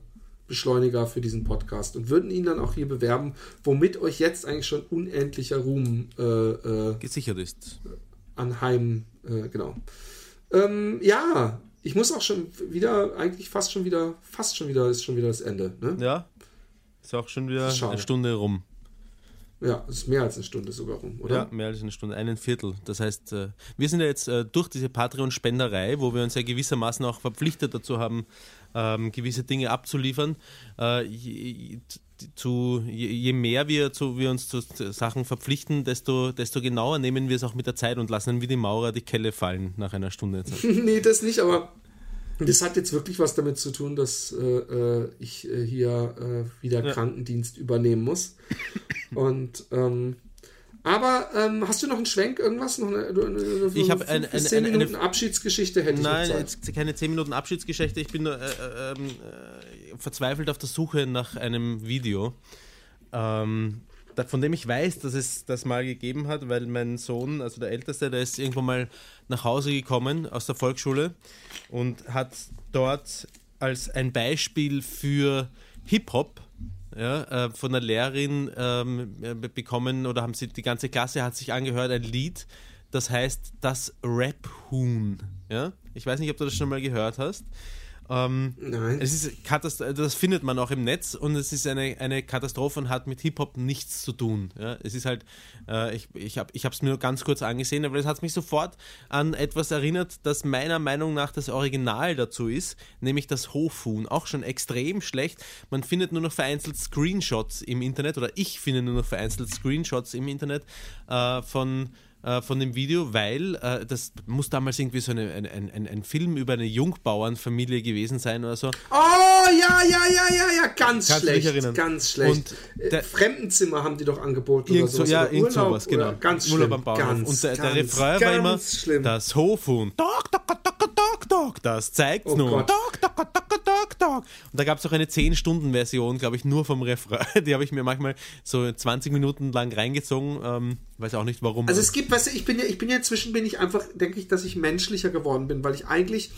Beschleuniger für diesen Podcast und würden ihn dann auch hier bewerben, womit euch jetzt eigentlich schon unendlicher Ruhm äh, äh, gesichert ist. Anheim äh, genau. Ähm, ja, ich muss auch schon wieder, eigentlich fast schon wieder, fast schon wieder, ist schon wieder das Ende. Ne? Ja, ist auch schon wieder eine Stunde rum. Ja, ist mehr als eine Stunde sogar rum, oder? Ja, mehr als eine Stunde, einen Viertel. Das heißt, äh, wir sind ja jetzt äh, durch diese Patreon-Spenderei, wo wir uns ja gewissermaßen auch verpflichtet dazu haben, ähm, gewisse Dinge abzuliefern, zu, je, je mehr wir, zu, wir uns zu Sachen verpflichten, desto, desto genauer nehmen wir es auch mit der Zeit und lassen wie die Maurer die Kelle fallen nach einer Stunde. nee, das nicht, aber das hat jetzt wirklich was damit zu tun, dass äh, äh ich äh, hier äh, wieder ja. Krankendienst übernehmen muss. Und ähm, aber ähm, hast du noch einen Schwenk, irgendwas? Noch eine, eine, eine ich habe eine, eine, 10 Minuten eine, Abschiedsgeschichte hätte Nein, jetzt keine 10 Minuten Abschiedsgeschichte. Ich bin äh, äh, ähm, äh, verzweifelt auf der Suche nach einem Video, ähm, von dem ich weiß, dass es das mal gegeben hat, weil mein Sohn, also der Älteste, der ist irgendwann mal nach Hause gekommen aus der Volksschule und hat dort als ein Beispiel für Hip-Hop ja, äh, von der Lehrerin ähm, äh, bekommen oder haben sie, die ganze Klasse hat sich angehört, ein Lied, das heißt das Rap-Huhn. Ja? Ich weiß nicht, ob du das schon mal gehört hast. Ähm, Nein. Es ist Katast das findet man auch im Netz und es ist eine, eine Katastrophe und hat mit Hip-Hop nichts zu tun. Ja? Es ist halt, äh, ich, ich habe es mir nur ganz kurz angesehen, aber es hat mich sofort an etwas erinnert, das meiner Meinung nach das Original dazu ist, nämlich das Hofun. Auch schon extrem schlecht. Man findet nur noch vereinzelt Screenshots im Internet oder ich finde nur noch vereinzelt Screenshots im Internet äh, von äh, von dem Video, weil äh, das muss damals irgendwie so eine, ein, ein, ein Film über eine Jungbauernfamilie gewesen sein oder so. Oh, ja, ja, ja, ja, ja, ganz Kannst schlecht. erinnern? Ganz schlecht. Und Äh, der- Fremdenzimmer haben die doch angeboten Irgend oder so, sowas. ja, oder irgend Urlaub sowas, genau. Ganz Urlaub schlimm. am Bauernhof. Ganz, und der, der ganz, Refrain war immer schlimm. das Hofhuhn. Dok, dok, dok, dok, dok, das zeigt's Oh nun. Gott. Dok, dok, dok, dok, dok. Und da gab es auch eine 10-Stunden-Version, glaube ich, nur vom Refrain. Die habe ich mir manchmal so 20 Minuten lang reingezogen. Ähm, weiß auch nicht warum. Also es gibt, weißt du, ich bin ja, ich bin ja inzwischen bin ich einfach, denke ich, dass ich menschlicher geworden bin, weil ich eigentlich,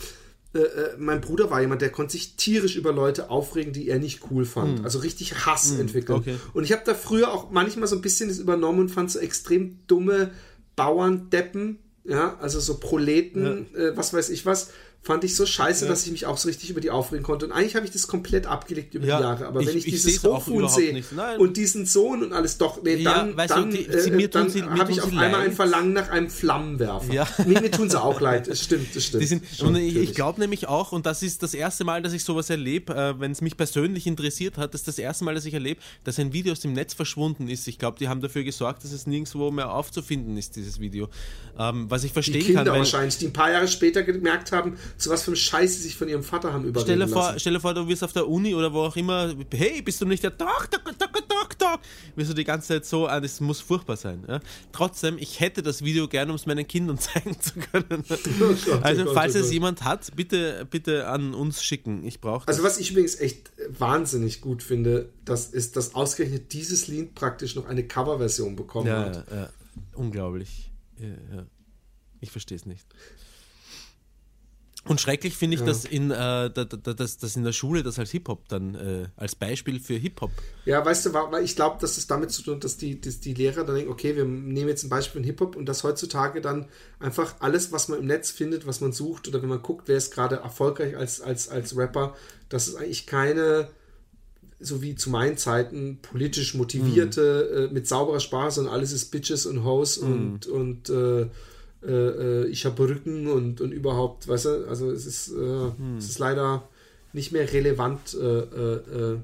äh, äh, mein Bruder war jemand, der konnte sich tierisch über Leute aufregen, die er nicht cool fand. Also richtig Hass entwickeln. okay. Und ich habe da früher auch manchmal so ein bisschen das übernommen und fand so extrem dumme Bauerndeppen, ja, also so Proleten, äh, was weiß ich was, fand ich so scheiße, dass ich mich auch so richtig über die aufregen konnte. Und eigentlich habe ich das komplett abgelegt über Ja, die Jahre. Aber ich- wenn ich, ich dieses Hochhuhn sehe und diesen Sohn und alles, doch, nee, Ja, dann, du, dann, die- äh, sie- dann habe ich auf einmal ein leid. Verlangen nach einem Flammenwerfer. Ja. Mir, mir tun sie auch leid, das stimmt, das stimmt. Die sind, Schon, und ich, ich glaube nämlich auch, und das ist das erste Mal, dass ich sowas erlebe, äh, wenn es mich persönlich interessiert hat, das ist das erste Mal, dass ich erlebe, dass ein Video aus dem Netz verschwunden ist. Ich glaube, die haben dafür gesorgt, dass es nirgendwo mehr aufzufinden ist, dieses Video. Ähm, was ich die verstehen Kinder kann, weil, wahrscheinlich, die ein paar Jahre später gemerkt haben, zu was für einem Scheiß sie sich von ihrem Vater haben überreden Stell dir, vor, lassen. stell dir vor, du wirst auf der Uni oder wo auch immer, hey, bist du nicht der Doc, Doc, Doc? Wirst du die ganze Zeit so, ah, das muss furchtbar sein. Ja? Trotzdem, ich hätte das Video gerne, um es meinen Kindern zeigen zu können. Gott, also, oh Gott, falls oh es Gott. jemand hat, bitte, bitte an uns schicken. Ich brauche. Also was ich übrigens echt wahnsinnig gut finde, das ist, dass ausgerechnet dieses Lied praktisch noch eine Coverversion bekommen ja, hat. ja, ja, unglaublich. Ja, ja. Ich verstehe es nicht. Und schrecklich finde ich, Ja. dass, in, äh, da- da- dass, dass in der Schule das als Hip-Hop dann, äh, als Beispiel für Hip-Hop. Ja, weißt du, weil ich glaube, dass es damit zu tun hat, dass die, dass die Lehrer dann denken, okay, wir nehmen jetzt ein Beispiel von Hip-Hop und dass heutzutage dann einfach alles, was man im Netz findet, was man sucht oder wenn man guckt, wer ist gerade erfolgreich als, als, als Rapper, dass es eigentlich keine, so wie zu meinen Zeiten, politisch motivierte, äh, mit sauberer Sprache, sondern alles ist Bitches und Hoes und, und äh, äh, ich habe Rücken und, und überhaupt, weißt du, also es ist, äh, es ist leider nicht mehr relevant äh, äh, äh,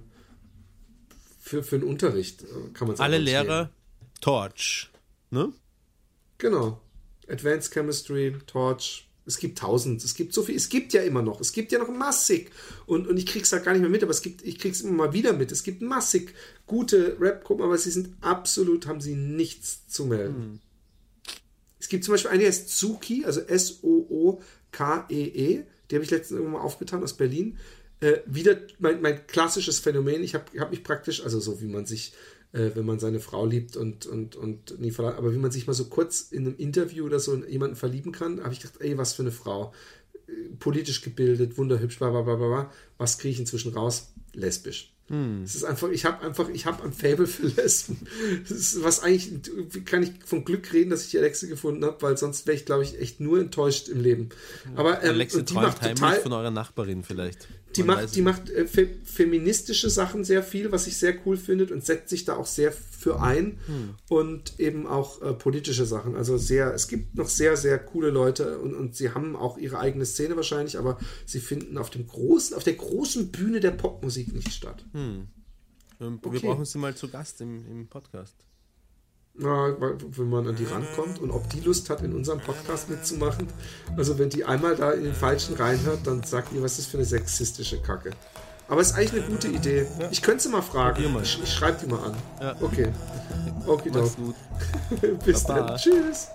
für, für den Unterricht, kann man sagen. Alle Lehrer, Torch. Ne? Genau. Advanced Chemistry, Torch. Es gibt tausend. Es gibt so viel. Es gibt ja immer noch. Es gibt ja noch massig. Und, und ich krieg's halt gar nicht mehr mit, aber es gibt, ich krieg's immer mal wieder mit. Es gibt massig gute Rap-Gruppen, aber sie sind absolut, haben sie nichts zu melden. Es gibt zum Beispiel eine, die heißt Zuki, also S-O-O-K-E-E. Die habe ich letztens irgendwann mal aufgetan aus Berlin. Äh, wieder mein, mein klassisches Phänomen. Ich habe hab mich praktisch, also so wie man sich, äh, wenn man seine Frau liebt und, und, und nie verlangt, aber wie man sich mal so kurz in einem Interview oder so in jemanden verlieben kann, habe ich gedacht, ey, was für eine Frau. Äh, Politisch gebildet, wunderhübsch, bla bla bla. bla. Was kriege ich inzwischen raus? Lesbisch. Es ist einfach, ich habe einfach, ich habe ein Fable für Lesben. Ist, was eigentlich, wie kann ich von Glück reden, dass ich die Alexe gefunden habe, weil sonst wäre ich, glaube ich, echt nur enttäuscht im Leben. Aber ähm, Alexe die macht heimlich total, von eurer Nachbarin vielleicht. die Man macht, die macht äh, fe feministische Sachen sehr viel, was ich sehr cool finde und setzt sich da auch sehr für ein Hm. und eben auch äh, politische Sachen. Also sehr, es gibt noch sehr, sehr coole Leute und, und sie haben auch ihre eigene Szene wahrscheinlich, aber sie finden auf dem großen, auf der großen Bühne der Popmusik nicht statt. Ähm, Wir Okay. brauchen sie mal zu Gast im, im Podcast. Na, wenn man an die rankommt und ob die Lust hat, in unserem Podcast mitzumachen. Also wenn die einmal da in den falschen reinhört, dann sagt die, was ist das für eine sexistische Kacke. Aber es ist eigentlich eine gute Idee. Ich könnte sie mal fragen. Mal. Ich, ich schreibe die mal an. Ja. Okay. Okay, Mach's doch. gut. Bis Baba. dann. Tschüss.